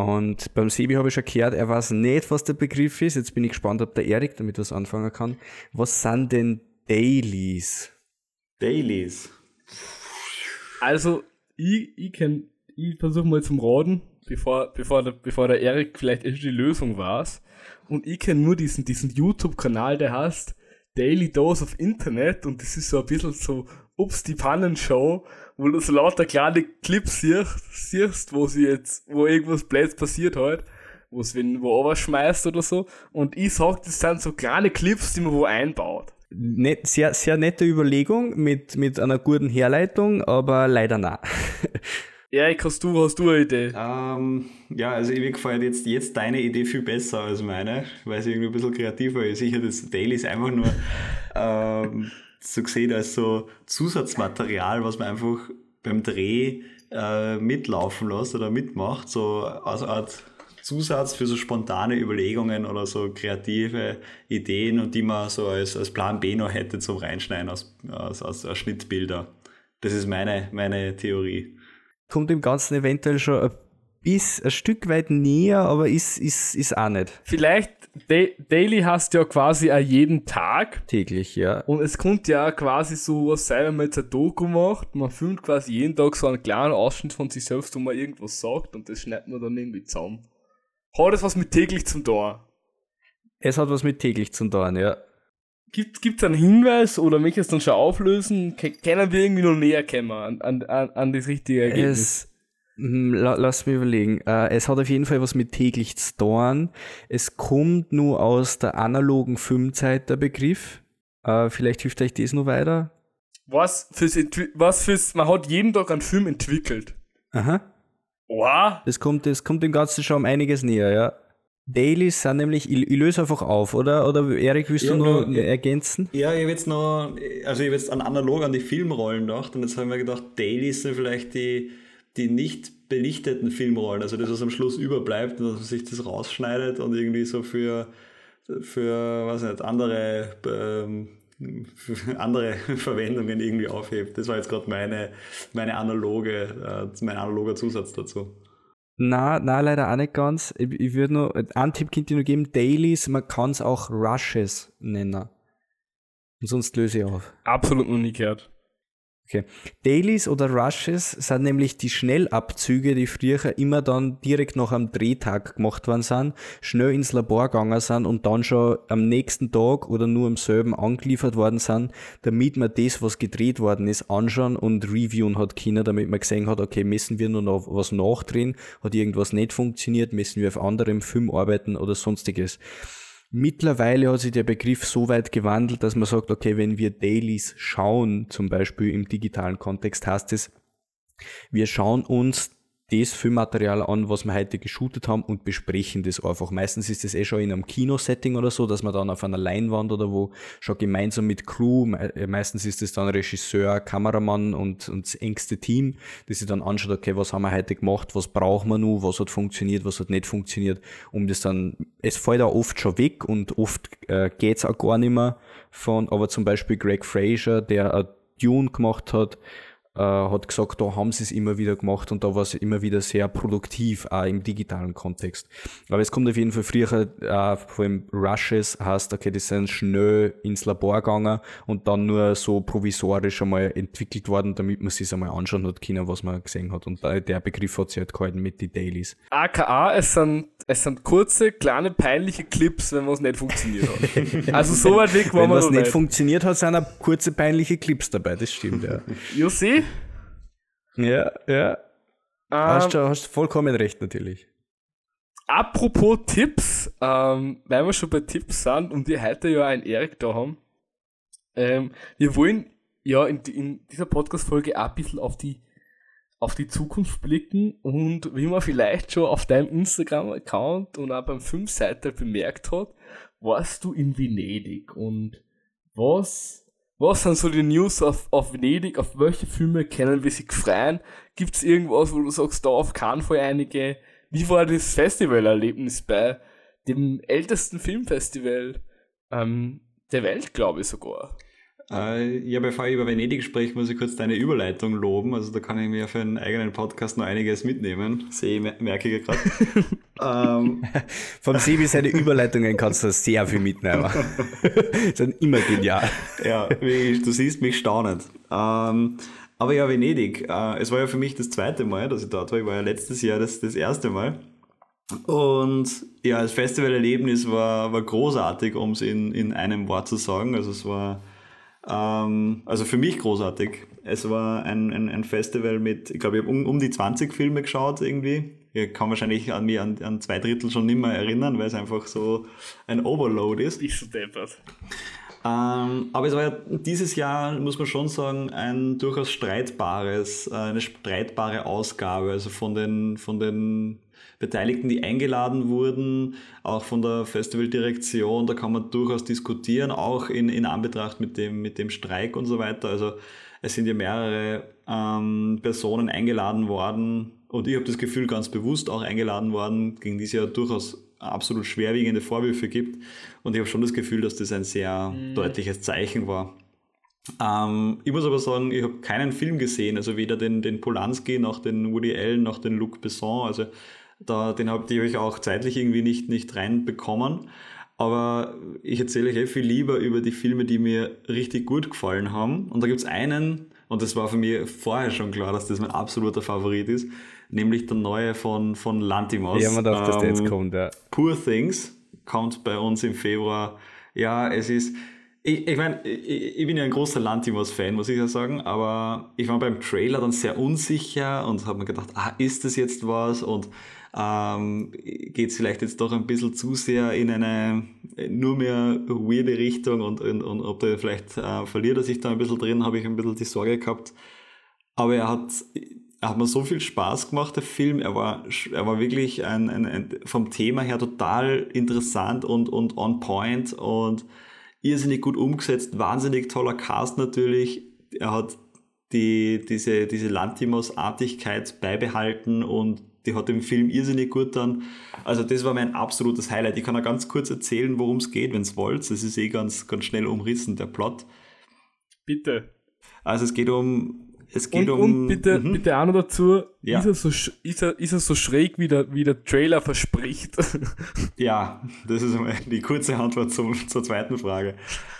Und beim Sebi habe ich schon gehört, er weiß nicht, was der Begriff ist. Jetzt bin ich gespannt, ob der Erik damit was anfangen kann. Was sind denn Dailies? Dailies. Also, ich, ich, kenn, ich versuche mal zum Raten, bevor, bevor, der, bevor der Erik vielleicht echt die Lösung war. Und ich kenne nur diesen, diesen YouTube-Kanal, der heißt Daily Dose of Internet und das ist so ein bisschen so Ups, die Pannenshow, wo du so lauter kleine Clips siehst, siehst wo sie jetzt, wo irgendwas Blöds passiert halt, wo es wenn wo schmeißt oder so. Und ich sag, das sind so kleine Clips, die man wo einbaut net, sehr, sehr nette Überlegung mit, mit einer guten Herleitung, aber leider nein. Ja, hast du, hast du eine Idee? Ähm, ja, also mir gefällt jetzt, jetzt deine Idee viel besser als meine, weil sie irgendwie ein bisschen kreativer ist. Sicher, das Daily ist einfach nur ähm, so gesehen als so Zusatzmaterial, was man einfach beim Dreh äh, mitlaufen lässt oder mitmacht, so als Art Zusatz für so spontane Überlegungen oder so kreative Ideen und die man so als, als Plan B noch hätte zum Reinschneiden aus, aus, aus, aus Schnittbilder. Das ist meine, meine Theorie. Kommt dem Ganzen eventuell schon ein, bis, ein Stück weit näher, aber ist, ist, ist auch nicht. Vielleicht, Daily hast du ja quasi auch jeden Tag. Täglich, ja. Und es kommt ja quasi so, was sei, wenn man jetzt ein Doku macht, man filmt quasi jeden Tag so einen kleinen Ausschnitt von sich selbst, wo man irgendwas sagt und das schneidet man dann irgendwie zusammen. Hat es was mit täglich zum tun? Es hat was mit täglich zum tun, ja. Gibt es einen Hinweis oder möchtest du dann schon auflösen? Können wir irgendwie noch näher kommen an, an, an das richtige Ergebnis? Es, lass mich überlegen. Äh, es hat auf jeden Fall was mit täglich zu tun. Es kommt nur aus der analogen Filmzeit der Begriff. Äh, vielleicht hilft euch das noch weiter. Was fürs, was fürs, man hat jeden Tag einen Film entwickelt. Aha. Wow. Das kommt, das kommt dem Ganzen schon um einiges näher, ja. Dailies sind nämlich, ich, ich löse einfach auf, oder? Oder Erik, willst ja, du noch ja, ergänzen? Ja, ich habe jetzt noch, also ich habe jetzt an analog an die Filmrollen gedacht und jetzt habe ich mir gedacht, Dailies sind vielleicht die, die nicht belichteten Filmrollen, also das, was am Schluss überbleibt und dass man sich das rausschneidet und irgendwie so für, für was nicht, andere, ähm, für andere Verwendungen irgendwie aufhebt. Das war jetzt gerade meine, meine analoge, äh, mein analoger Zusatz dazu. Na, na, leider auch nicht ganz. Ich, ich würde nur, einen Tipp könnte ich nur geben, Dailies, man kann es auch Rushes nennen. Und sonst löse ich auf. Absolut noch nie gehört. Okay. Dailies oder Rushes sind nämlich die Schnellabzüge, die früher immer dann direkt nach einem Drehtag gemacht worden sind, schnell ins Labor gegangen sind und dann schon am nächsten Tag oder nur am selben angeliefert worden sind, damit man das, was gedreht worden ist, anschauen und reviewen hat können, damit man gesehen hat, okay, müssen wir nur noch was nachdrehen, hat irgendwas nicht funktioniert, müssen wir auf anderem Film arbeiten oder sonstiges. Mittlerweile hat sich der Begriff so weit gewandelt, dass man sagt, okay, wenn wir Dailies schauen, zum Beispiel im digitalen Kontext, heißt es, wir schauen uns das Filmmaterial an, was wir heute geshootet haben und besprechen das einfach. Meistens ist das eh schon in einem Kinosetting oder so, dass man dann auf einer Leinwand oder wo schon gemeinsam mit Crew, äh, meistens ist es dann Regisseur, Kameramann und, und das engste Team, das sich dann anschaut, okay, was haben wir heute gemacht, was brauchen wir nun, was hat funktioniert, was hat nicht funktioniert, um das dann, es fällt auch oft schon weg und oft äh, geht's auch gar nicht mehr von, aber zum Beispiel Greg Fraser, der Dune gemacht hat, äh, hat gesagt, da haben sie es immer wieder gemacht und da war es immer wieder sehr produktiv, auch im digitalen Kontext. Aber es kommt auf jeden Fall früher, äh, vor allem Rushes heißt, okay, die sind schnell ins Labor gegangen und dann nur so provisorisch einmal entwickelt worden, damit man sich einmal anschauen hat können, was man gesehen hat. Und der Begriff hat sich halt gehalten mit den Dailies. AKA, es sind, es sind kurze, kleine, peinliche Clips, wenn was nicht funktioniert hat. also so weit weg war Wenn was nicht funktioniert hat, sind auch kurze, peinliche Clips dabei, das stimmt, ja. You see? Ja, ja. Um, hast, du, hast vollkommen recht, natürlich. Apropos Tipps, ähm, weil wir schon bei Tipps sind und wir heute ja einen Erik da haben, ähm, wir wollen ja in, in dieser Podcast-Folge auch ein bisschen auf die, auf die Zukunft blicken und wie man vielleicht schon auf deinem Instagram-Account und auch beim Filmseiter bemerkt hat, warst du in Venedig und was was sind so die News auf, auf Venedig? Auf welche Filme kennen wir sich freuen? Gibt es irgendwas, wo du sagst, da auf keinen Fall einige? Wie war das Festivalerlebnis bei dem ältesten Filmfestival ähm, der Welt, glaube ich sogar? Äh, ja, bevor ich über Venedig spreche, muss ich kurz deine Überleitung loben. Also da kann ich mir für einen eigenen Podcast noch einiges mitnehmen. Sehe, merke ich gerade. ähm. Vom Sebi seine Überleitungen kannst du sehr viel mitnehmen. sind immer genial. Ja, wie, du siehst mich staunend. Ähm, aber ja, Venedig. Äh, es war ja für mich das zweite Mal, dass ich dort war. Ich war ja letztes Jahr das, das erste Mal. Und ja, das Festivalerlebnis war, war großartig, um es in, in einem Wort zu sagen. Also es war ähm, also für mich großartig. Es war ein, ein, ein Festival mit, ich glaube, ich habe um, um die 20 Filme geschaut irgendwie. Ich kann wahrscheinlich an mich an, an zwei Drittel schon nicht mehr erinnern, weil es einfach so ein Overload ist. Ich so deppert. Ähm, aber es war ja dieses Jahr, muss man schon sagen, ein durchaus streitbares, äh, eine streitbare Ausgabe. Also von den, von den Beteiligten, die eingeladen wurden, auch von der Festivaldirektion, da kann man durchaus diskutieren, auch in, in Anbetracht mit dem, mit dem Streik und so weiter. Also es sind ja mehrere ähm, Personen eingeladen worden, und ich habe das Gefühl, ganz bewusst auch eingeladen worden, gegen die es ja durchaus absolut schwerwiegende Vorwürfe gibt. Und ich habe schon das Gefühl, dass das ein sehr mhm. deutliches Zeichen war. Ähm, ich muss aber sagen, ich habe keinen Film gesehen, also weder den, den Polanski noch den Woody Allen noch den Luc Besson. Also da, den habe hab ich auch zeitlich irgendwie nicht, nicht reinbekommen. Aber ich erzähle euch eh viel lieber über die Filme, die mir richtig gut gefallen haben. Und da gibt es einen, und das war für mich vorher schon klar, dass das mein absoluter Favorit ist, nämlich der neue von, von Lantimos. Ja, man darf, dass der jetzt ähm, kommt, ja. Poor Things kommt bei uns im Februar. Ja, es ist, ich, ich meine, ich, ich, bin ja ein großer Lantimos-Fan, muss ich ja sagen, aber ich war beim Trailer dann sehr unsicher und habe mir gedacht, ah, ist das jetzt was? Und ähm, geht es vielleicht jetzt doch ein bisschen zu sehr in eine nur mehr weirde Richtung und, und, und ob der vielleicht äh, verliert er sich da ein bisschen drin, habe ich ein bisschen die Sorge gehabt. Aber er hat, er hat mir so viel Spaß gemacht, der Film. Er war, er war wirklich ein, ein, ein vom Thema her total interessant und, und on point und irrsinnig gut umgesetzt, wahnsinnig toller Cast natürlich. Er hat die, diese, diese Lantimos-Artigkeit beibehalten und die hat im Film irrsinnig gut dann. Also das war mein absolutes Highlight. Ich kann auch ganz kurz erzählen, worum es geht, wenn es wollt. Das ist eh ganz, ganz schnell umrissen, der Plot. Bitte. Also es geht um es geht und, um. Und bitte, mhm. bitte auch noch dazu, ja. ist, er so, ist, er, ist er so schräg, wie der, wie der Trailer verspricht? Ja, das ist die kurze Antwort zum, zur zweiten Frage.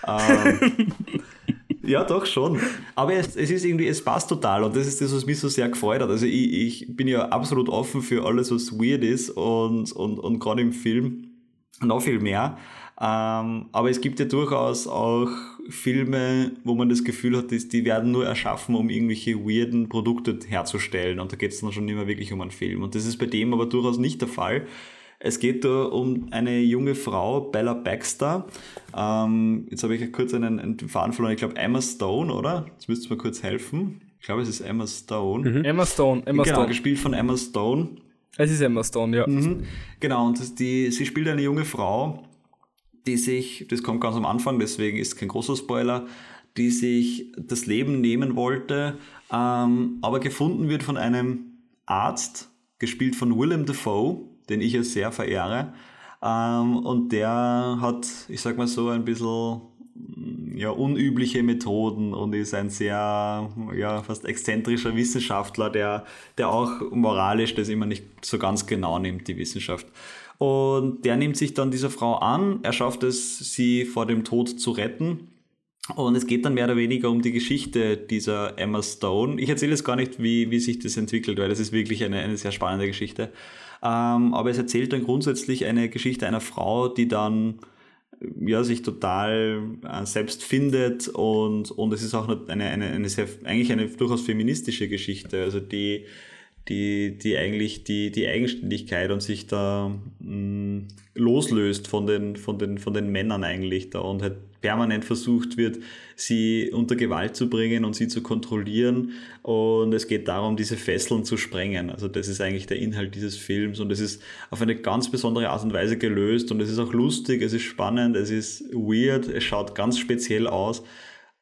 Ähm, Ja, doch schon. Aber es, es ist irgendwie, es passt total und das ist das, was mich so sehr gefreut hat. Also ich, ich bin ja absolut offen für alles, was weird ist und, und, und gerade im Film noch viel mehr. Ähm, aber es gibt ja durchaus auch Filme, wo man das Gefühl hat, die, die werden nur erschaffen, um irgendwelche weirden Produkte herzustellen. Und da geht es dann schon immer wirklich um einen Film. Und das ist bei dem aber durchaus nicht der Fall. Es geht da um eine junge Frau, Bella Baxter. Ähm, jetzt habe ich kurz einen, einen Faden verloren. Ich glaube Emma Stone, oder? Jetzt müsst ihr mir kurz helfen. Ich glaube, es ist Emma Stone. Mhm. Emma Stone, Emma genau, Stone. gespielt von Emma Stone. Es ist Emma Stone, ja. Mhm. Genau, und die, sie spielt eine junge Frau, die sich, das kommt ganz am Anfang, deswegen ist kein großer Spoiler, die sich das Leben nehmen wollte, ähm, aber gefunden wird von einem Arzt, gespielt von Willem Dafoe, den ich ja sehr verehre. Ähm, und der hat, ich sag mal so, ein bisschen ja, unübliche Methoden und ist ein sehr, ja, fast exzentrischer Wissenschaftler, der, der auch moralisch das immer nicht so ganz genau nimmt, die Wissenschaft. Und der nimmt sich dann dieser Frau an, er schafft es, sie vor dem Tod zu retten. Und es geht dann mehr oder weniger um die Geschichte dieser Emma Stone. Ich erzähle jetzt gar nicht, wie, wie sich das entwickelt, weil das ist wirklich eine, eine sehr spannende Geschichte. Ähm, aber es erzählt dann grundsätzlich eine Geschichte einer Frau, die dann ja, sich total äh, selbst findet und, und es ist auch eine, eine, eine sehr, eigentlich eine durchaus feministische Geschichte, also die, die, die eigentlich die, die Eigenständigkeit und sich da mh, mm, loslöst von den, von, den, von den Männern eigentlich da und halt permanent versucht wird, sie unter Gewalt zu bringen und sie zu kontrollieren. Und es geht darum, diese Fesseln zu sprengen. Also das ist eigentlich der Inhalt dieses Films und es ist auf eine ganz besondere Art und Weise gelöst und es ist auch lustig, es ist spannend, es ist weird, es schaut ganz speziell aus.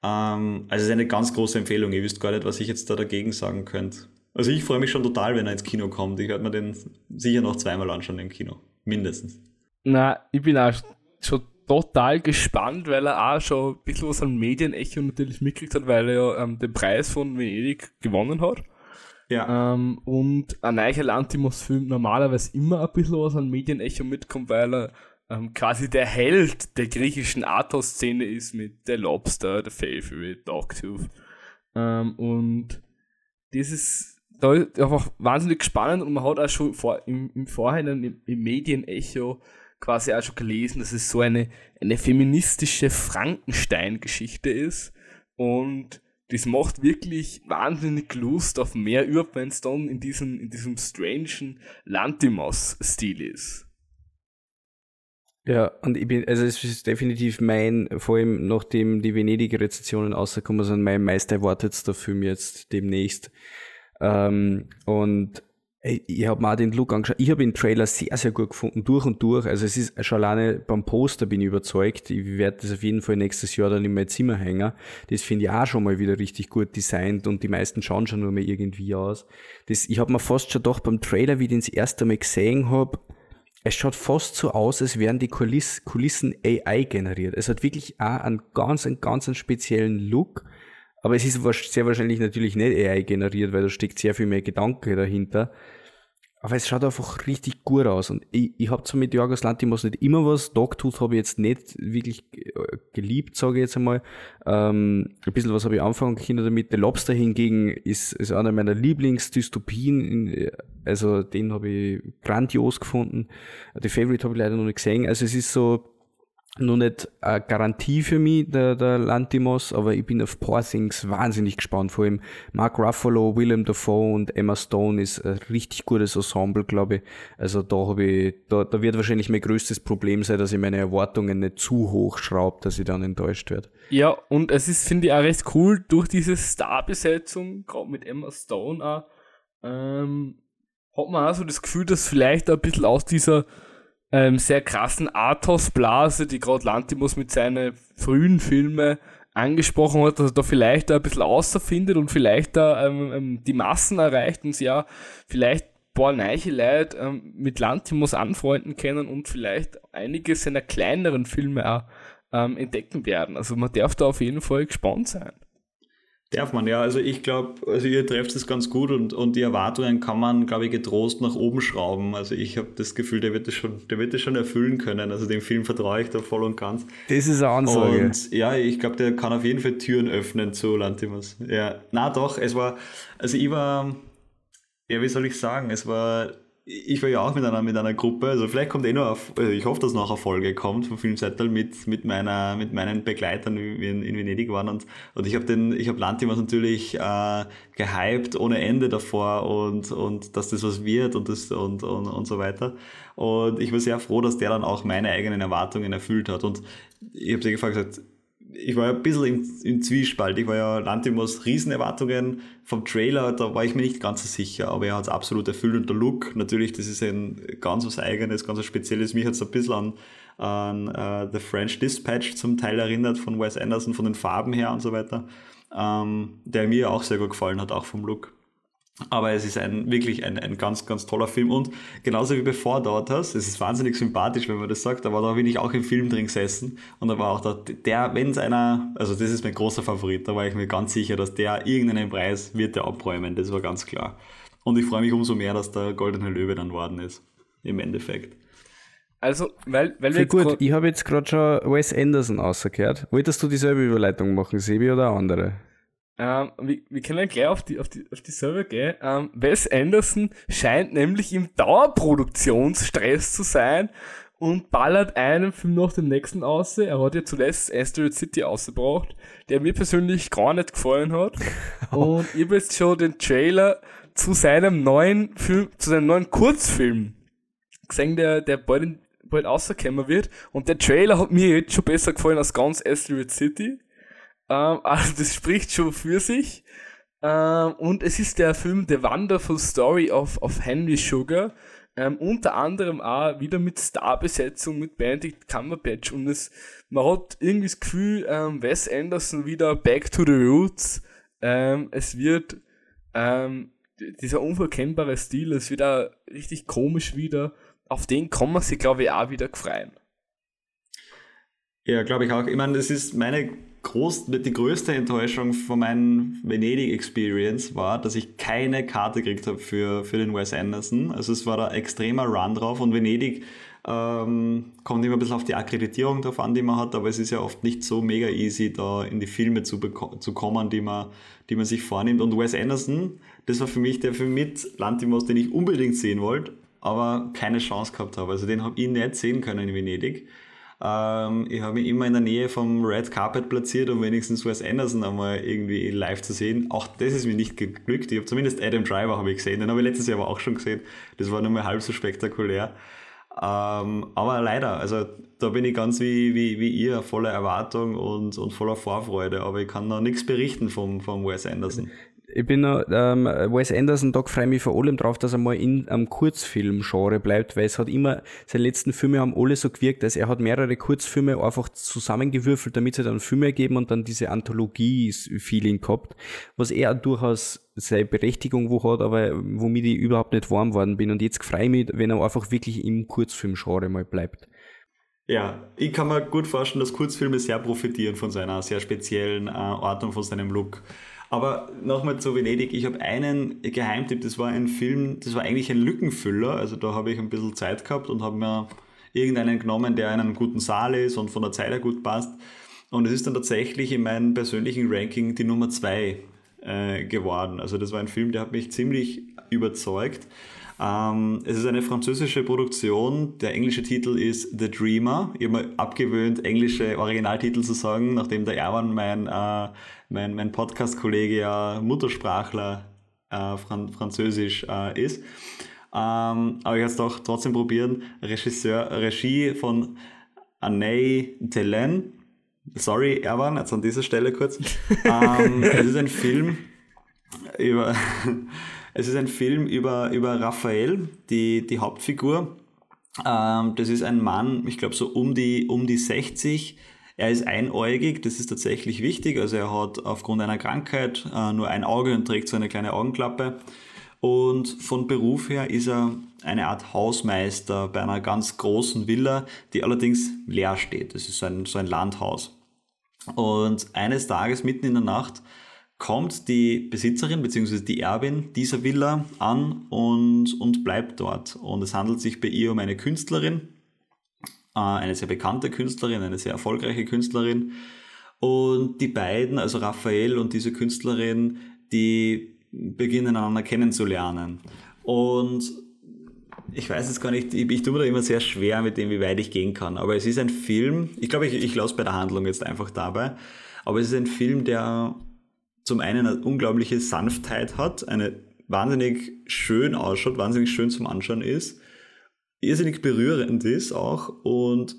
Ähm, also es ist eine ganz große Empfehlung. Ihr wisst gar nicht, was ich jetzt da dagegen sagen könnte. Also ich freue mich schon total, wenn er ins Kino kommt. Ich werde mir den sicher noch zweimal anschauen im Kino. Mindestens. Na, ich bin auch schon total gespannt, weil er auch schon ein bisschen was an Medienecho natürlich mitgekriegt hat, weil er ja ähm, den Preis von Venedig gewonnen hat. Ja. Ähm, und ein neuer Lantimos-Film normalerweise immer ein bisschen was an Medienecho mitkommt, weil er ähm, quasi der Held der griechischen Arthouse-Szene ist mit The Lobster, The Favorite, Dogtooth. Ähm, und das ist da ist einfach wahnsinnig spannend und man hat auch schon vor, im, im Vorhinein im, im Medienecho quasi auch schon gelesen, dass es so eine, eine feministische Frankenstein-Geschichte ist. Und das macht wirklich wahnsinnig Lust auf mehr, überhaupt wenn es dann in diesem, in diesem strangen Lantimos-Stil ist. Ja, und ich bin, also es ist definitiv mein, vor allem nachdem die Venedig-Rezensionen rausgekommen sind, mein meist erwartetster Film jetzt demnächst. Ähm, und ich habe mal den Look angeschaut. Ich habe den Trailer sehr, sehr gut gefunden, durch und durch. Also es ist schon alleine beim Poster bin ich überzeugt. Ich werde das auf jeden Fall nächstes Jahr dann in mein Zimmer hängen. Das finde ich auch schon mal wieder richtig gut designt und die meisten schauen schon nur mehr irgendwie aus. Das, ich habe mir fast schon doch beim Trailer, wie ich den das erste Mal gesehen habe, es schaut fast so aus, als wären die Kuliss, Kulissen AI generiert. Es hat wirklich auch einen ganz, einen ganz einen speziellen Look. Aber es ist sehr wahrscheinlich natürlich nicht AI generiert, weil da steckt sehr viel mehr Gedanke dahinter. Aber es schaut einfach richtig gut aus. Und ich, ich habe zwar mit Jorgos Lantimos nicht immer was, Dogtooth habe ich jetzt nicht wirklich äh, geliebt, sage ich jetzt einmal. Ähm, ein bisschen was habe ich anfangen können damit. The Lobster hingegen ist, ist einer meiner Lieblingsdystopien. Also den habe ich grandios gefunden. The Favorite habe ich leider noch nicht gesehen. Also es ist so noch nicht eine Garantie für mich, der, der Lantimos, aber ich bin auf Poor Things wahnsinnig gespannt. Vor allem Mark Ruffalo, Willem Dafoe und Emma Stone ist ein richtig gutes Ensemble, glaube ich. Also da habe ich, da, da wird wahrscheinlich mein größtes Problem sein, dass ich meine Erwartungen nicht zu hoch schraube, dass ich dann enttäuscht werde. Ja, und es ist, finde ich, auch recht cool, durch diese Starbesetzung, gerade mit Emma Stone auch, ähm, hat man auch so das Gefühl, dass vielleicht ein bisschen aus dieser ähm, sehr krassen Arthouse-Blase, die gerade Lantimos mit seinen frühen Filmen angesprochen hat, dass er da vielleicht ein bisschen außerfindet und vielleicht da ähm, ähm, die Massen erreicht und sie ja vielleicht ein paar neue Leute ähm, mit Lantimos anfreunden können und vielleicht einige seiner kleineren Filme auch ähm, entdecken werden. Also man darf da auf jeden Fall gespannt sein. Darf man, ja. Also ich glaube, also ihr trefft es ganz gut und, und die Erwartungen kann man, glaube ich, getrost nach oben schrauben. Also ich habe das Gefühl, der wird das schon, der wird das schon erfüllen können. Also dem Film vertraue ich da voll und ganz. Das ist eine Ansage. Und ja, ich glaube, der kann auf jeden Fall Türen öffnen zu Lantimos. Ja, na doch, es war, also ich war, ja, wie soll ich sagen, es war ich war ja auch mit einer, mit einer Gruppe, also vielleicht kommt eh noch, also ich hoffe, dass noch eine Folge kommt vom Filmzettel mit, mit, meiner, mit meinen Begleitern, wie wir in, in Venedig waren und, und ich habe den, ich Lantimos natürlich äh, gehypt ohne Ende davor und, und dass das was wird und, das, und, und, und so weiter. Und ich war sehr froh, dass der dann auch meine eigenen Erwartungen erfüllt hat und ich habe sie gefragt, gesagt, ich war ja ein bisschen im, im Zwiespalt. Ich war ja Lantimos Riesenerwartungen vom Trailer, da war ich mir nicht ganz so sicher, aber er hat es absolut erfüllt und der Look, natürlich, das ist ein ganz was Eigenes, ganz was Spezielles. Mich hat es ein bisschen an, an uh, The French Dispatch zum Teil erinnert von Wes Anderson, von den Farben her und so weiter, ähm, der mir auch sehr gut gefallen hat, auch vom Look. Aber es ist ein, wirklich ein, ein ganz, ganz toller Film. Und genauso wie bevor dort hast, es ist wahnsinnig sympathisch, wenn man das sagt, aber da bin ich auch im Film drin gesessen. Und da war auch der, der wenn es einer, also das ist mein großer Favorit, da war ich mir ganz sicher, dass der irgendeinen Preis wird der abräumen. Das war ganz klar. Und ich freue mich umso mehr, dass der Goldene Löwe dann worden ist. Im Endeffekt. Also, weil, weil wir gut, ich habe jetzt gerade schon Wes Anderson ausgehört. Wolltest du dieselbe Überleitung machen, Sebi, oder andere? Ähm, wir, wir können gleich auf die, auf die, auf die Server gehen. Ähm, Wes Anderson scheint nämlich im Dauerproduktionsstress zu sein und ballert einen Film nach dem nächsten aus. Er hat ja zuletzt Asteroid City ausgebracht, der mir persönlich gar nicht gefallen hat. und ich habe jetzt schon den Trailer zu seinem neuen Film, zu seinem neuen Kurzfilm gesehen, der, der bald, bald rauskommen wird. Und der Trailer hat mir jetzt schon besser gefallen als ganz Asteroid City. Ähm, also das spricht schon für sich. Ähm, und es ist der Film The Wonderful Story of, of Henry Sugar. Ähm, unter anderem auch wieder mit Starbesetzung mit Benedict Cumberbatch und es, man hat irgendwie das Gefühl, ähm, Wes Anderson wieder back to the roots. Ähm, es wird ähm, dieser unverkennbare Stil, es wird auch richtig komisch wieder. Auf den kann man sich, glaube ich, auch wieder freuen. Ja, glaube ich auch. Ich meine, das ist meine groß, die größte Enttäuschung von meinem Venedig-Experience war, dass ich keine Karte gekriegt habe für, für den Wes Anderson. Also es war da extremer Run drauf und Venedig ähm, kommt immer ein bisschen auf die Akkreditierung drauf an, die man hat, aber es ist ja oft nicht so mega easy, da in die Filme zu, zu kommen, die man, die man sich vornimmt. Und Wes Anderson, das war für mich der Film mit Lantimos, den ich unbedingt sehen wollte, aber keine Chance gehabt habe. Also den habe ich nicht sehen können in Venedig. Ähm, ich habe mich immer in der Nähe vom Red Carpet platziert, um wenigstens Wes Anderson einmal irgendwie live zu sehen. Auch das ist mir nicht geglückt. Ich habe zumindest Adam Driver habe ich gesehen. Den habe ich letztes Jahr aber auch schon gesehen. Das war nur mal halb so spektakulär. Ähm, aber leider, also da bin ich ganz wie, wie, wie ihr, voller Erwartung und, und voller Vorfreude, aber ich kann noch nichts berichten vom, vom Wes Anderson. Ich bin noch, ähm, Wes Anderson, da freue ich mich vor allem drauf, dass er mal in einem Kurzfilm-Genre bleibt, weil es hat immer, seine letzten Filme haben alle so gewirkt, dass er hat mehrere Kurzfilme einfach zusammengewürfelt, damit sie dann Filme ergeben und dann diese Anthologie-Feeling gehabt, was er durchaus seine Berechtigung wo hat, aber womit ich überhaupt nicht warm worden bin. Und jetzt freue ich mich, wenn er einfach wirklich im Kurzfilm-Genre mal bleibt. Ja, ich kann mir gut vorstellen, dass Kurzfilme sehr profitieren von seiner sehr speziellen äh, Art und von seinem Look. Aber nochmal zu Venedig, ich habe einen Geheimtipp, das war ein Film, das war eigentlich ein Lückenfüller, also da habe ich ein bisschen Zeit gehabt und habe mir irgendeinen genommen, der in einem guten Saal ist und von der Zeit her gut passt. Und es ist dann tatsächlich in meinem persönlichen Ranking die Nummer zwei äh, geworden. Also das war ein Film, der hat mich ziemlich überzeugt. Ähm, es ist eine französische Produktion. Der englische Titel ist The Dreamer. Ich habe mir abgewöhnt, englische Originaltitel zu sagen, nachdem der Erwan, mein, äh, mein, mein Podcast-Kollege, ja Muttersprachler äh, Fran Französisch äh, ist. Ähm, aber ich werde es doch trotzdem probieren. Regisseur, Regie von Anne Telen. Sorry, Erwan, jetzt an dieser Stelle kurz. ähm, es ist ein Film über es ist ein Film über, über Raphael, die, die Hauptfigur. Ähm, das ist ein Mann, ich glaube so um die, um die 60. Er ist einäugig, das ist tatsächlich wichtig. Also er hat aufgrund einer Krankheit äh, nur ein Auge und trägt so eine kleine Augenklappe. Und von Beruf her ist er eine Art Hausmeister bei einer ganz großen Villa, die allerdings leer steht. Das ist so ein, so ein Landhaus. Und eines Tages mitten in der Nacht kommt die Besitzerin bzw. die Erbin dieser Villa an und, und bleibt dort. Und es handelt sich bei ihr um eine Künstlerin, äh, eine sehr bekannte Künstlerin, eine sehr erfolgreiche Künstlerin. Und die beiden, also Raphael und diese Künstlerin, die beginnen einander kennenzulernen. Und ich weiß jetzt gar nicht, ich, ich tue mir da immer sehr schwer mit dem, wie weit ich gehen kann. Aber es ist ein Film, ich glaube, ich, ich lasse bei der Handlung jetzt einfach dabei. Aber es ist ein Film, der zum einen eine unglaubliche Sanftheit hat, eine wahnsinnig schön ausschaut, wahnsinnig schön zum Anschauen ist, irrsinnig berührend ist auch und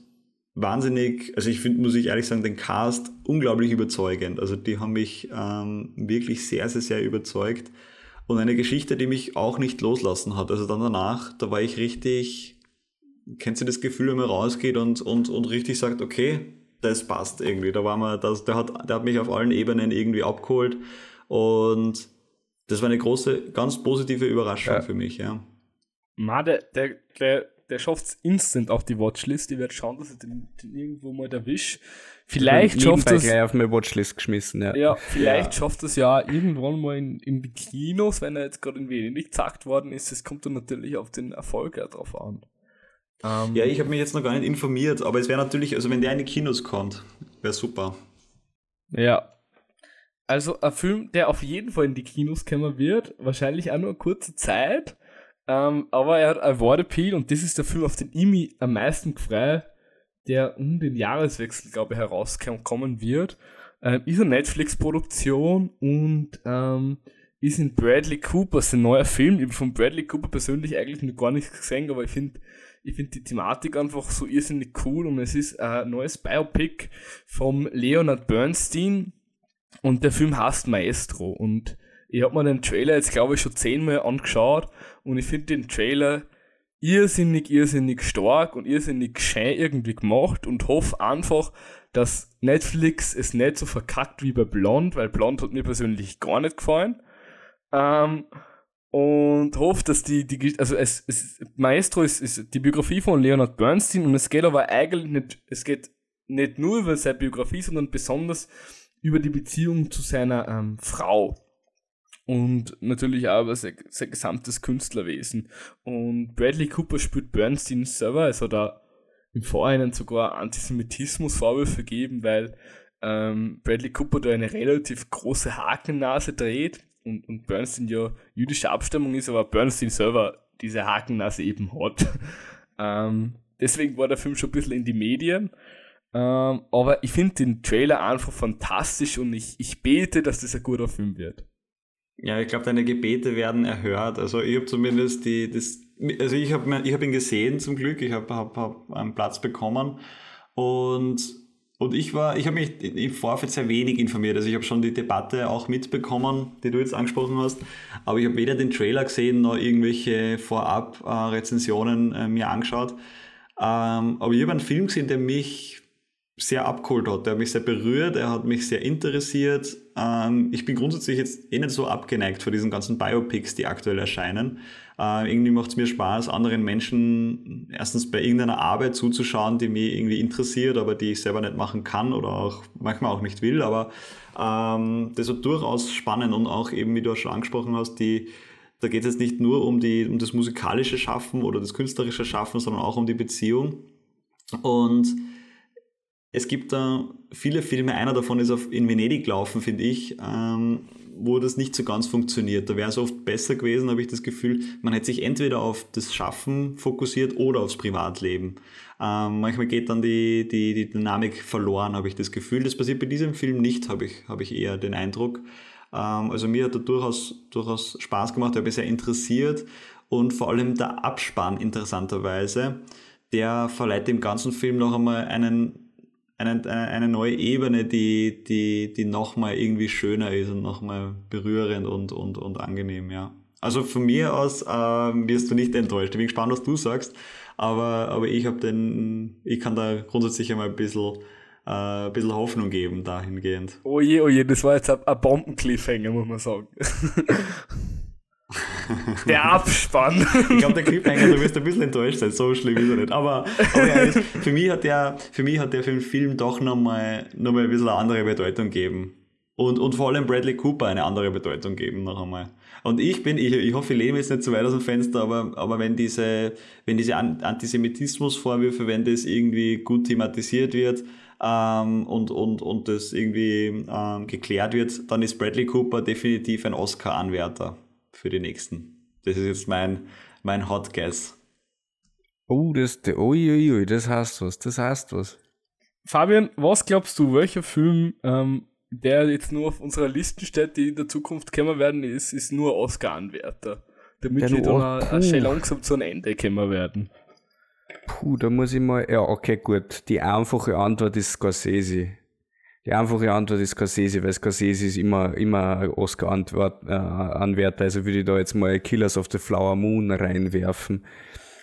wahnsinnig, also ich finde, muss ich ehrlich sagen, den Cast unglaublich überzeugend. Also die haben mich ähm, wirklich sehr, sehr, sehr überzeugt. Und eine Geschichte, die mich auch nicht loslassen hat. Also dann danach, da war ich richtig, kennst du das Gefühl, wenn man rausgeht und, und, und richtig sagt, okay, das passt irgendwie. Da war man, das, der, hat, der hat mich auf allen Ebenen irgendwie abgeholt und das war eine große, ganz positive Überraschung ja. für mich, ja. Ma, der, der, der, der schafft es instant auf die Watchlist. Ich werde schauen, dass ich den, den irgendwo mal erwische. Vielleicht schafft es. gleich auf meine Watchlist geschmissen, ja. Ja, vielleicht ja. schafft es ja irgendwann mal in, in die Kinos, wenn er jetzt gerade in Venedig gezackt worden ist. Es kommt dann natürlich auf den Erfolg ja drauf an. Ähm, ja, ich habe mich jetzt noch gar nicht informiert, aber es wäre natürlich, also wenn der in die Kinos kommt, wäre super. Ja. Also ein Film, der auf jeden Fall in die Kinos kommen wird, wahrscheinlich auch nur eine kurze Zeit, ähm, aber er hat ein Wortappeal und das ist der Film, auf den ich mich am meisten freue, der um den Jahreswechsel, glaube ich, herauskommen wird. Ähm, ist eine Netflix-Produktion und ähm, ist in Bradley Cooper, sein neuer Film. Ich habe von Bradley Cooper persönlich eigentlich noch gar nichts gesehen, aber ich finde ich finde die Thematik einfach so irrsinnig cool und es ist ein neues Biopic vom Leonard Bernstein und der Film heißt Maestro und ich habe mir den Trailer jetzt glaube ich schon zehnmal angeschaut und ich finde den Trailer irrsinnig, irrsinnig stark und irrsinnig schön irgendwie gemacht und hoffe einfach, dass Netflix es nicht so verkackt wie bei Blond, weil Blond hat mir persönlich gar nicht gefallen. Ähm, und hofft, dass die, die also es, es Maestro ist, ist die Biografie von Leonard Bernstein und es geht aber eigentlich nicht, es geht nicht nur über seine Biografie, sondern besonders über die Beziehung zu seiner ähm, Frau. Und natürlich auch über sein, sein gesamtes Künstlerwesen. Und Bradley Cooper spielt Bernstein selber, es hat da im Vorhinein sogar Antisemitismus-Vorwürfe gegeben, weil ähm, Bradley Cooper da eine relativ große Hakennase dreht und, und Bernstein ja jüdische Abstammung ist, aber Bernstein selber diese Hakennase eben hat. ähm, deswegen war der Film schon ein bisschen in die Medien. Ähm, aber ich finde den Trailer einfach fantastisch und ich, ich bete, dass das ein guter Film wird. Ja, ich glaube, deine Gebete werden erhört. Also ich habe zumindest die, das, also ich habe ich hab ihn gesehen zum Glück, ich habe hab, hab einen Platz bekommen und und ich war, ich habe mich im Vorfeld sehr wenig informiert. Also ich habe schon die Debatte auch mitbekommen, die du jetzt angesprochen hast. Aber ich habe weder den Trailer gesehen noch irgendwelche Vorab-Rezensionen äh, mir angeschaut. Ähm, aber ich habe einen Film gesehen, der mich sehr abgeholt hat. Der hat mich sehr berührt, er hat mich sehr interessiert. Ähm, ich bin grundsätzlich jetzt eh nicht so abgeneigt vor diesen ganzen Biopics, die aktuell erscheinen. Äh, irgendwie macht es mir Spaß, anderen Menschen erstens bei irgendeiner Arbeit zuzuschauen, die mich irgendwie interessiert, aber die ich selber nicht machen kann oder auch manchmal auch nicht will. Aber ähm, das ist durchaus spannend und auch eben, wie du auch schon angesprochen hast, die da geht es jetzt nicht nur um, die, um das musikalische Schaffen oder das künstlerische Schaffen, sondern auch um die Beziehung. Und es gibt da viele Filme, einer davon ist auf, in Venedig laufen, finde ich, ähm, wo das nicht so ganz funktioniert. Da wäre es oft besser gewesen, habe ich das Gefühl, man hätte sich entweder auf das Schaffen fokussiert oder aufs Privatleben. Ähm, manchmal geht dann die, die, die Dynamik verloren, habe ich das Gefühl. Das passiert bei diesem Film nicht, habe ich, habe ich eher den Eindruck. Ähm, also mir hat er durchaus, durchaus Spaß gemacht, er hat mich sehr interessiert und vor allem der Abspann interessanterweise, der verleiht dem ganzen Film noch einmal einen eine, eine neue Ebene, die, die, die nochmal irgendwie schöner ist und nochmal berührend und, und, und angenehm, ja. Also von mir aus äh, wirst du nicht enttäuscht. Ich bin gespannt, was du sagst, aber, aber ich habe den, ich kann da grundsätzlich einmal ein bisschen, äh, ein bisschen Hoffnung geben dahingehend. Oh je, oh je, das war jetzt ein, ein Bombencliffhanger, muss man sagen. Der Abspann. ich glaube, der Cliffhanger, du wirst ein bisschen enttäuscht sein, so schlimm ist er nicht. Aber, aber für, mich hat der, für mich hat der den Film doch nochmal noch mal ein bisschen eine andere Bedeutung gegeben. Und, und vor allem Bradley Cooper eine andere Bedeutung geben noch einmal. Und ich bin, ich, ich hoffe, ich lebe jetzt nicht zu weit aus dem Fenster, aber, aber wenn diese, wenn diese Antisemitismusvorwürfe, wenn das irgendwie gut thematisiert wird, ähm, und, und, und das irgendwie ähm, geklärt wird, dann ist Bradley Cooper definitiv ein Oscar-Anwärter für die nächsten. Das ist jetzt mein, mein Hot Guess. Oh, das, ui, ui, das heißt was, das heißt was. Fabian, was glaubst du, welcher Film, ähm, der jetzt nur auf unserer Liste steht, die in der Zukunft kommen werden, ist, ist nur Oscar-Anwärter? Damit wir dann schon langsam zu einem Ende kommen werden. Puh, da muss ich mal, ja, okay, gut. Die einfache Antwort ist Scorsese. Die einfache Antwort ist Scorsese, weil Scorsese ist immer, immer Oscar-Anwärter, äh, also würde ich da jetzt mal Killers of the Flower Moon reinwerfen.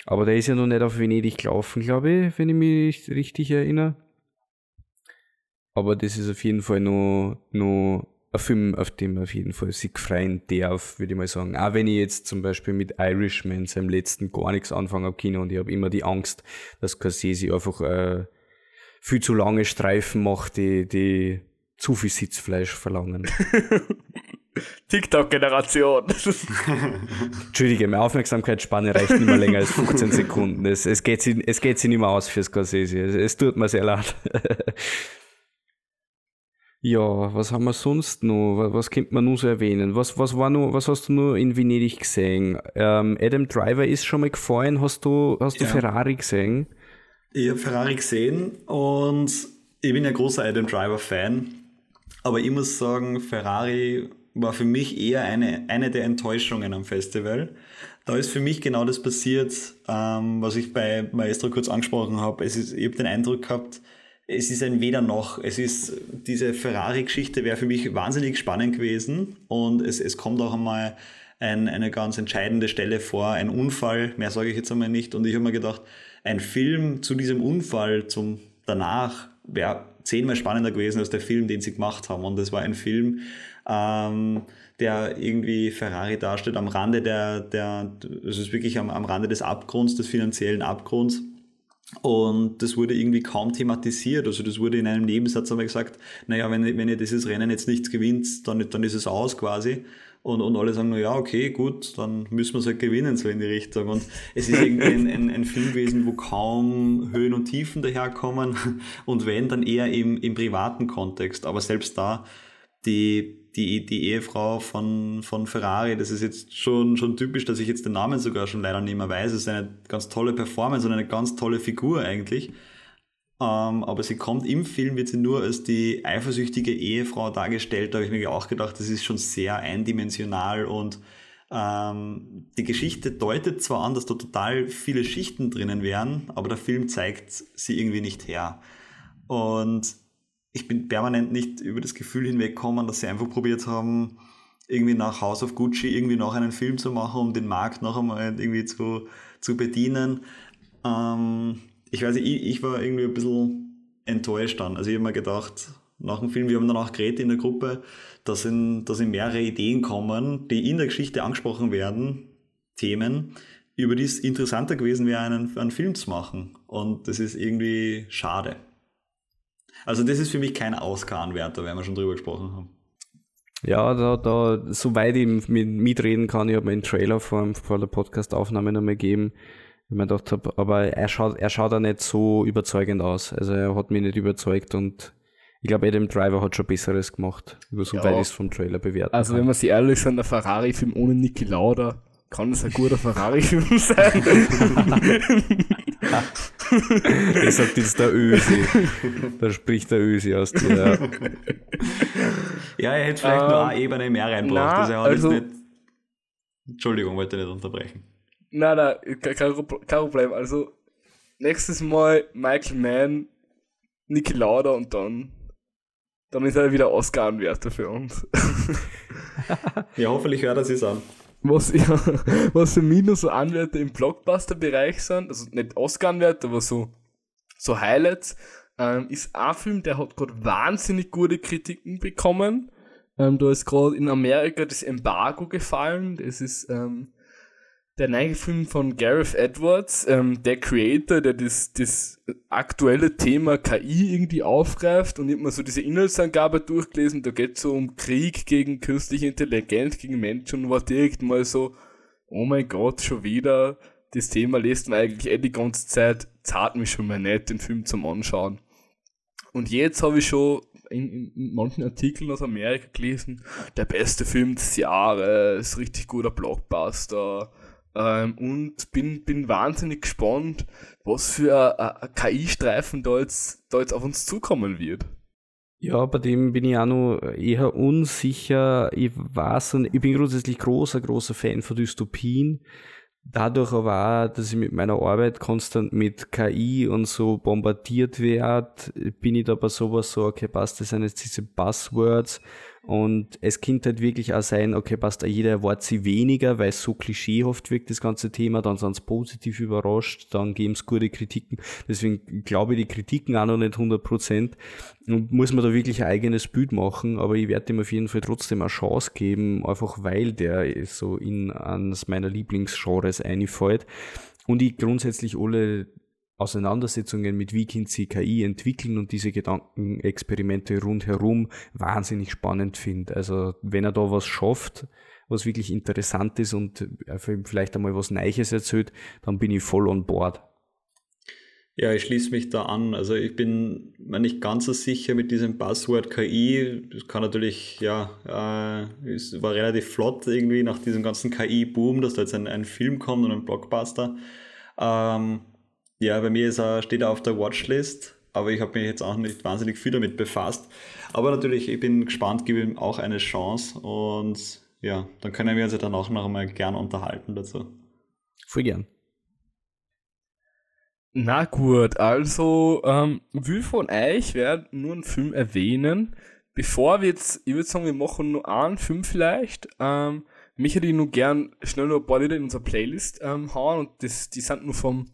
Aber der ist ja noch nicht auf Venedig gelaufen, glaube ich, wenn ich mich richtig erinnere. Aber das ist auf jeden Fall noch, noch ein Film, auf dem auf jeden Fall sich freuen darf, würde ich mal sagen. Auch wenn ich jetzt zum Beispiel mit Irishman, seinem letzten, gar nichts anfangen habe Kino und ich habe immer die Angst, dass Scorsese einfach äh, viel zu lange Streifen macht, die, die zu viel Sitzfleisch verlangen. TikTok-Generation. Entschuldige, meine Aufmerksamkeitsspanne reicht nicht mehr länger als 15 Sekunden. Es, es, geht, sie, es geht sie nicht mehr aus fürs Scorsese. Es, es tut mir sehr leid. ja, was haben wir sonst noch? Was, was könnte man noch so erwähnen? Was, was, war noch, was hast du nur in Venedig gesehen? Ähm, Adam Driver ist schon mal gefallen. Hast du, hast du ja. Ferrari gesehen? Ich habe Ferrari gesehen und ich bin ja großer Adam Driver Fan, aber ich muss sagen, Ferrari war für mich eher eine, eine der Enttäuschungen am Festival. Da ist für mich genau das passiert, ähm, was ich bei Maestro kurz angesprochen habe. Ich habe den Eindruck gehabt, es ist ein Weder noch. Es ist, diese Ferrari-Geschichte wäre für mich wahnsinnig spannend gewesen und es, es kommt auch einmal ein, eine ganz entscheidende Stelle vor, ein Unfall, mehr sage ich jetzt einmal nicht. Und ich habe mir gedacht, ein Film zu diesem Unfall, zum danach, wäre zehnmal spannender gewesen als der Film, den sie gemacht haben. Und das war ein Film, ähm, der irgendwie Ferrari darstellt am Rande der, der, es ist wirklich am, am Rande des Abgrunds, des finanziellen Abgrunds. Und das wurde irgendwie kaum thematisiert. Also das wurde in einem Nebensatz einmal gesagt, naja, wenn, wenn ihr dieses Rennen jetzt nichts gewinnt, dann, dann ist es aus quasi. Und, und alle sagen, na ja, okay, gut, dann müssen wir es halt gewinnen, so in die Richtung. Und es ist irgendwie ein, ein, ein Film gewesen, wo kaum Höhen und Tiefen daherkommen. Und wenn, dann eher im, im privaten Kontext. Aber selbst da, die, die, die Ehefrau von, von Ferrari, das ist jetzt schon, schon typisch, dass ich jetzt den Namen sogar schon leider nicht mehr weiß. Es ist eine ganz tolle Performance und eine ganz tolle Figur eigentlich. Ähm, aber sie kommt im Film, wird sie nur als die eifersüchtige Ehefrau dargestellt. Da habe ich mir auch gedacht, das ist schon sehr eindimensional und ähm, die Geschichte deutet zwar an, dass da total viele Schichten drinnen wären, aber der Film zeigt sie irgendwie nicht her. Und ich bin permanent nicht über das Gefühl hinweggekommen, dass sie einfach probiert haben, irgendwie nach House of Gucci irgendwie noch einen Film zu machen, um den Markt noch einmal irgendwie zu, zu bedienen. Ähm, ich weiß nicht, ich, ich war irgendwie ein bisschen enttäuscht dann. Also ich habe mir gedacht, nach dem Film, wir haben danach geredet in der Gruppe, dass, in, dass in mehrere Ideen kommen, die in der Geschichte angesprochen werden, Themen, über die es interessanter gewesen wäre, einen, einen Film zu machen. Und das ist irgendwie schade. Also das ist für mich kein Oscar-Anwärter, weil wir schon drüber gesprochen haben. Ja, da, da, soweit ich mit, mitreden kann, ich habe mir einen Trailer vor, vor der Podcast-Aufnahme nochmal gegeben, ich mir gedacht habe, aber er schaut, er schaut auch nicht so überzeugend aus. Also er hat mich nicht überzeugt und ich glaube, Adam Driver hat schon Besseres gemacht, über so ja. weit ich es vom Trailer bewerten Also kann. wenn man sich ehrlich ist, der Ferrari-Film ohne Niki Lauda kann es ein guter Ferrari-Film sein. das sagt jetzt der Ösi. Da spricht der Ösi aus dir. Ja, er hätte vielleicht ähm, nur eine Ebene mehr reinbracht. Na, also, nicht... Entschuldigung, wollte nicht unterbrechen. Nein, nein, kein, kein Problem. Also, nächstes Mal Michael Mann, Niki Lauda und dann, dann ist er wieder Oscar-Anwärter für uns. ja, hoffentlich hört er sich an. Was, ja, was für mich noch so Anwärter im Blockbuster-Bereich sind, also nicht Oscar-Anwärter, aber so, so Highlights, ähm, ist ein Film, der hat gerade wahnsinnig gute Kritiken bekommen. Ähm, da ist gerade in Amerika das Embargo gefallen. Das ist ähm, der neue Film von Gareth Edwards, ähm, der Creator, der das, das aktuelle Thema KI irgendwie aufgreift und mir so diese Inhaltsangabe durchgelesen, da geht es so um Krieg gegen künstliche Intelligenz, gegen Menschen und war direkt mal so, oh mein Gott, schon wieder, das Thema lässt man eigentlich eh die ganze Zeit, zahlt mich schon mal nicht, den Film zum Anschauen. Und jetzt habe ich schon in, in, in, manchen Artikeln aus Amerika gelesen, der beste Film des Jahres, richtig guter Blockbuster, ähm, und bin, bin wahnsinnig gespannt, was für ein KI-Streifen da jetzt, da jetzt auf uns zukommen wird. Ja, bei dem bin ich auch noch eher unsicher. Ich weiß ich bin grundsätzlich großer, großer Fan von Dystopien. Dadurch aber auch, dass ich mit meiner Arbeit konstant mit KI und so bombardiert werde, bin ich da bei sowas so, okay, passt, das sind jetzt diese Buzzwords und es könnte halt wirklich auch sein, okay, passt, jeder erwartet sie weniger, weil es so klischeehaft wirkt, das ganze Thema, dann sind sie positiv überrascht, dann geben es gute Kritiken. Deswegen glaube ich die Kritiken auch noch nicht 100 Prozent. Und muss man da wirklich ein eigenes Bild machen, aber ich werde ihm auf jeden Fall trotzdem eine Chance geben, einfach weil der so in eines meiner Lieblingsgenres einfällt. Und ich grundsätzlich alle Auseinandersetzungen mit wie kann sie KI entwickeln und diese Gedankenexperimente rundherum wahnsinnig spannend finde. Also wenn er da was schafft, was wirklich interessant ist und vielleicht einmal was Neues erzählt, dann bin ich voll on board. Ja, ich schließe mich da an. Also ich bin mir nicht ganz so sicher mit diesem Buzzword KI. Das kann natürlich, ja, äh, es war relativ flott irgendwie nach diesem ganzen KI-Boom, dass da jetzt ein, ein Film kommt und ein Blockbuster. Ähm, ja, bei mir ist er, steht er auf der Watchlist, aber ich habe mich jetzt auch nicht wahnsinnig viel damit befasst. Aber natürlich, ich bin gespannt, gebe ihm auch eine Chance und ja, dann können wir uns ja dann auch noch einmal gern unterhalten dazu. Voll gern. Na gut, also ähm, wie von euch werde nur einen Film erwähnen. Bevor wir jetzt, ich würde sagen, wir machen nur einen Film vielleicht. Ähm, mich hätte ich nur gern schnell noch ein paar Lieder in unserer Playlist ähm, hauen und das, die sind nur vom,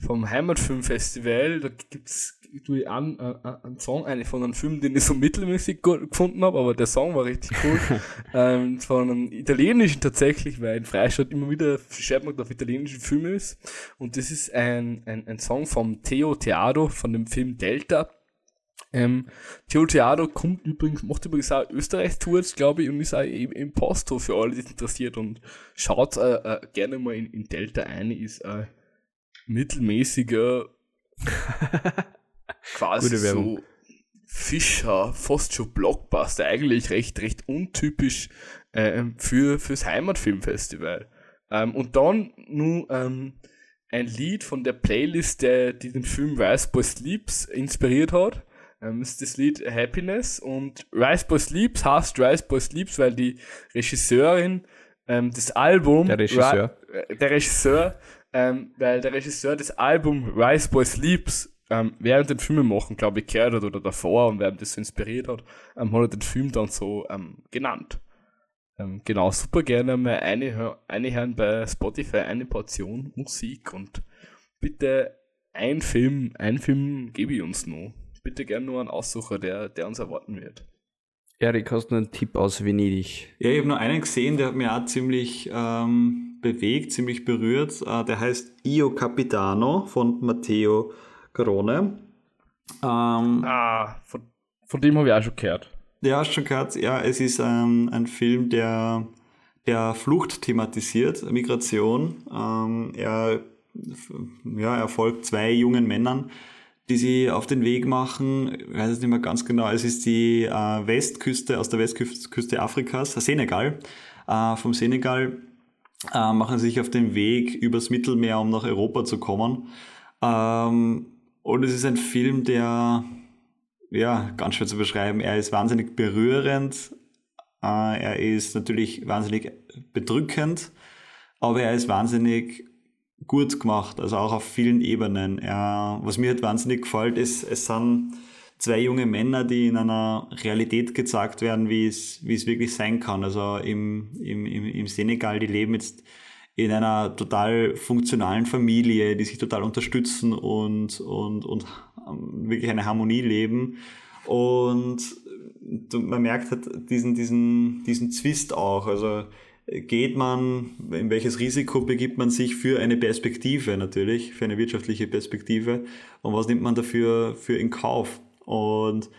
vom Heimatfilmfestival. Da gibt's ich an, äh, äh, einen Song eigentlich von einem Film, den ich so mittelmäßig gefunden habe, aber der Song war richtig cool. ähm, von einem italienischen tatsächlich, weil in Freistadt immer wieder Schwerpunkt auf italienischen Filmen ist. Und das ist ein, ein, ein Song vom Theo Teado von dem Film Delta ähm, Theo Theado kommt übrigens, macht übrigens auch Österreich-Tours, glaube ich, und ist auch im, im Posto für alle, die es interessiert. Und schaut äh, äh, gerne mal in, in, Delta ein, ist ein mittelmäßiger, quasi so Fischer, fast schon Blockbuster, eigentlich recht, recht untypisch äh, für, fürs Heimatfilmfestival. Ähm, und dann nur ähm, ein Lied von der Playlist, der, die den Film Rise Boy Sleeps inspiriert hat. Ähm, ist das Lied Happiness und Rise Boy Sleeps heißt Rise Boy Sleeps, weil die Regisseurin ähm, das Album der Regisseur. Ra äh, der Regisseur ähm, weil der Regisseur das Album Rise Boy Sleeps ähm, während den Filmen machen, glaube ich, gehört hat oder davor und während das so inspiriert hat, ähm, hat er den Film dann so ähm, genannt. Ähm, genau, super gerne mal eine, eine hören bei Spotify, eine Portion Musik und bitte ein Film, ein Film gebe ich uns noch. Bitte gerne nur einen Aussucher, der, der uns erwarten wird. Erik, hast du einen Tipp aus Venedig? Ja, ich habe nur einen gesehen, der hat mich auch ziemlich ähm, bewegt, ziemlich berührt. Äh, der heißt Io Capitano von Matteo Garone. Ähm, ah, von, von dem habe ich auch schon gehört. Ja, schon gehört. Ja, es ist ähm, ein Film, der, der Flucht thematisiert, Migration. Ähm, er, ja, er folgt zwei jungen Männern, die sie auf den Weg machen. Ich weiß es nicht mehr ganz genau. Es ist die äh, Westküste, aus der Westküste Afrikas, Senegal. Äh, vom Senegal äh, machen sich auf den Weg übers Mittelmeer, um nach Europa zu kommen. Ähm, und es ist ein Film, der, ja, ganz schwer zu beschreiben. Er ist wahnsinnig berührend. Äh, er ist natürlich wahnsinnig bedrückend, aber er ist wahnsinnig gut gemacht, also auch auf vielen Ebenen. Er, was mir halt wahnsinnig gefällt, ist, es sind zwei junge Männer, die in einer Realität gezeigt werden, wie es, wie es wirklich sein kann. Also im, im, im Senegal, die leben jetzt in einer total funktionalen Familie, die sich total unterstützen und, und, und ähm, wirklich eine Harmonie leben. Und man merkt halt diesen, diesen, diesen Zwist auch. Also geht man, in welches Risiko begibt man sich für eine Perspektive natürlich, für eine wirtschaftliche Perspektive und was nimmt man dafür für in Kauf? Und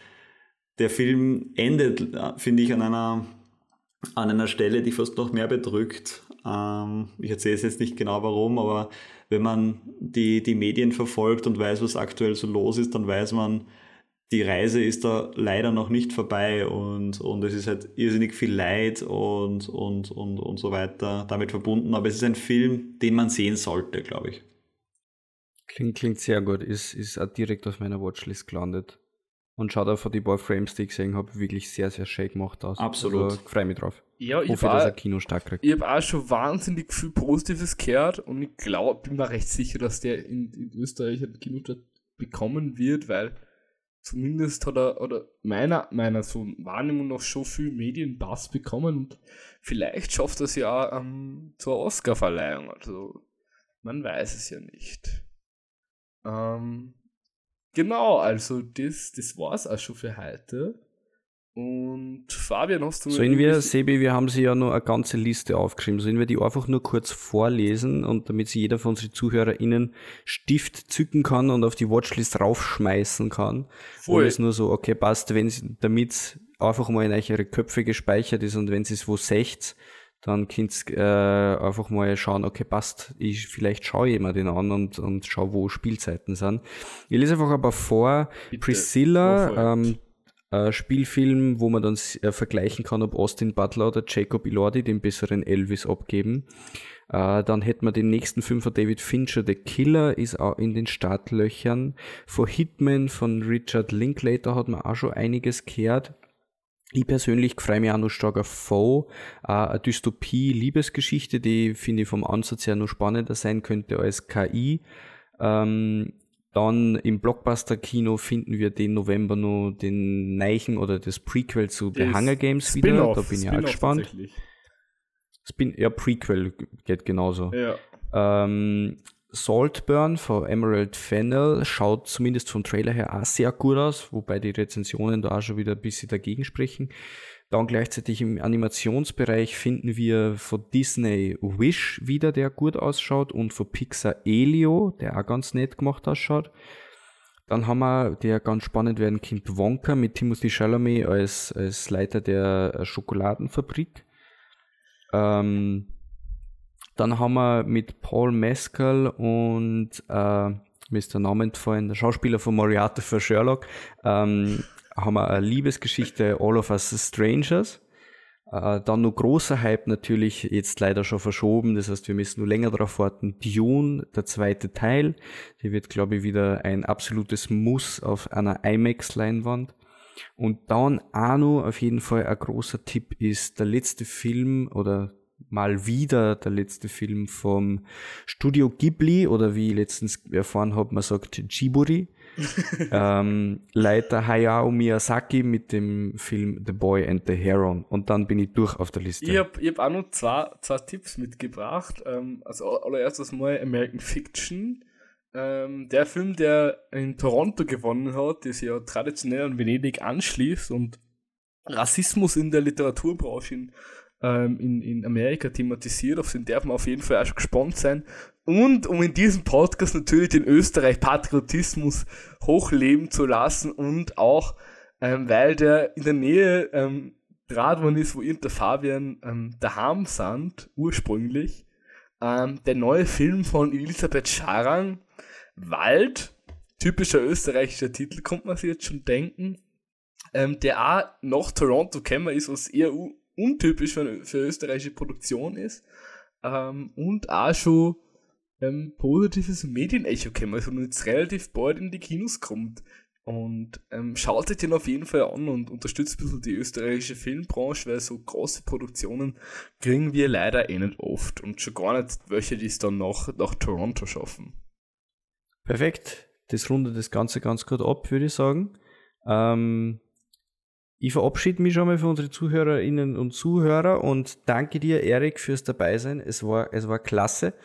der Film endet, finde ich, an einer, an einer Stelle, die fast noch mehr bedrückt. Ähm, ich erzähle es jetzt nicht genau warum, aber wenn man die, die Medien verfolgt und weiß, was aktuell so los ist, dann weiß man, die Reise ist da leider noch nicht vorbei und, und es ist halt irrsinnig viel Leid und, und, und, und so weiter damit verbunden. Aber es ist ein Film, den man sehen sollte, glaube ich. Klingt, klingt sehr gut. Ist, ist auch direkt auf meiner Watchlist gelandet. Und schaut auf die paar Frames, die ich gesehen habe, wirklich sehr, sehr schön gemacht aus. Absolut. Also, freue mich drauf. Ja, ich Hoffe, dass er Kino stark kriegt. Ich habe auch schon wahnsinnig viel Positives gehört und ich glaube, bin mir recht sicher, dass der in, in Österreich einen Kinostart bekommen wird, weil zumindest hat er, oder meiner, meiner so Wahrnehmung noch schon viel Medienbass bekommen und vielleicht schafft er es ja ähm, zur Oscar-Verleihung. Also, man weiß es ja nicht. Ähm, genau, also das, das es auch schon für heute. Und Fabian, hast du Sollen wir, Sebi, wir haben sie ja nur eine ganze Liste aufgeschrieben. Sollen wir die einfach nur kurz vorlesen und damit sie jeder von unseren ZuhörerInnen Stift zücken kann und auf die Watchlist raufschmeißen kann? Voll. Oder ist nur so, okay, passt, wenn damit einfach mal in eure Köpfe gespeichert ist und wenn sie es wo secht, dann könnt ihr äh, einfach mal schauen, okay, passt, ich vielleicht schaue ich mal den an und, und schaue, wo Spielzeiten sind. Ich lese einfach aber vor, Bitte. Priscilla, ähm, äh, Spielfilm, wo man dann äh, vergleichen kann, ob Austin Butler oder Jacob Elordi den besseren Elvis abgeben. Äh, dann hätten wir den nächsten Film von David Fincher, The Killer, ist auch in den Startlöchern. Vor Hitman von Richard Linklater hat man auch schon einiges gehört. Ich persönlich freue mich auch noch stark auf Foe, äh, eine Dystopie-Liebesgeschichte, die finde ich vom Ansatz her noch spannender sein könnte als KI. Ähm, dann im Blockbuster-Kino finden wir den November noch den Neichen oder das Prequel zu The Hunger Games wieder. Da bin ich auch gespannt. Spin ja, Prequel geht genauso. Ja. Ähm, Saltburn von Emerald Fennel schaut zumindest vom Trailer her auch sehr gut aus, wobei die Rezensionen da auch schon wieder ein bisschen dagegen sprechen. Dann gleichzeitig im Animationsbereich finden wir von Disney Wish wieder, der gut ausschaut, und von Pixar Elio, der auch ganz nett gemacht ausschaut. Dann haben wir, der ganz spannend werden, Kind Wonka mit Timothy Chalamet als, als Leiter der Schokoladenfabrik. Ähm, dann haben wir mit Paul Mescal und äh, mir ist der Name entfallen, der Schauspieler von Moriarty für Sherlock, ähm, haben wir eine Liebesgeschichte All of Us Strangers. Äh, dann noch großer Hype natürlich, jetzt leider schon verschoben, das heißt, wir müssen nur länger darauf warten. Dune, der zweite Teil, die wird, glaube ich, wieder ein absolutes Muss auf einer IMAX-Leinwand. Und dann auch noch auf jeden Fall ein großer Tipp ist der letzte Film oder mal wieder der letzte Film vom Studio Ghibli oder wie ich letztens erfahren habe, man sagt Jiburi. ähm, Leiter Hayao Miyazaki mit dem Film The Boy and the Heron. Und dann bin ich durch auf der Liste. Ich habe hab auch noch zwei, zwei Tipps mitgebracht. Ähm, also allererstes mal American Fiction. Ähm, der Film, der in Toronto gewonnen hat, der sich ja traditionell an Venedig anschließt und Rassismus in der Literaturbranche in, ähm, in, in Amerika thematisiert, auf den darf man auf jeden Fall auch schon gespannt sein. Und um in diesem Podcast natürlich den Österreich-Patriotismus hochleben zu lassen und auch, ähm, weil der in der Nähe ähm, gerade worden ist, wo ihr und der Fabian ähm, daheim sind, ursprünglich, ähm, der neue Film von Elisabeth Scharang, Wald, typischer österreichischer Titel, kommt man sich jetzt schon denken, ähm, der auch nach Toronto gekommen ist, was eher untypisch für, für österreichische Produktion ist, ähm, und auch schon ähm, positives Medienecho gekommen, also jetzt relativ bald in die Kinos kommt. Und ähm, schaut euch den auf jeden Fall an und unterstützt ein bisschen die österreichische Filmbranche, weil so große Produktionen kriegen wir leider eh nicht oft und schon gar nicht welche, die es dann nach, nach Toronto schaffen. Perfekt. Das rundet das Ganze ganz gut ab, würde ich sagen. Ähm, ich verabschiede mich schon mal für unsere Zuhörerinnen und Zuhörer und danke dir, Erik, fürs Dabeisein. Es war, es war klasse.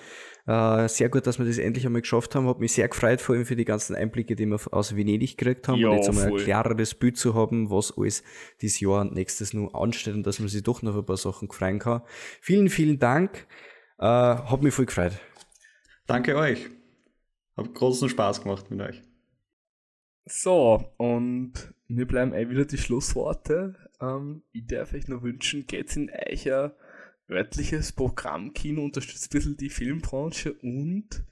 Äh, sehr gut, dass wir das endlich einmal geschafft haben. Hat mich sehr gefreut, vor allem für die ganzen Einblicke, die wir aus Venedig gekriegt haben. Ja, und jetzt einmal ein klareres Bild zu haben, was alles dieses Jahr und nächstes noch ansteht und dass man sich doch noch ein paar Sachen freuen kann. Vielen, vielen Dank. Äh, hat mich voll gefreut. Danke euch. Hab großen Spaß gemacht mit euch. So, und mir bleiben eh wieder die Schlussworte. Ähm, ich darf euch nur wünschen, geht's in euer örtliches Programmkino, unterstützt ein bisschen die Filmbranche und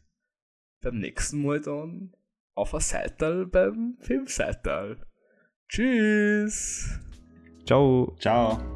beim nächsten Mal dann auf ein Seital beim Filmseital. Tschüss! Ciao! Ciao!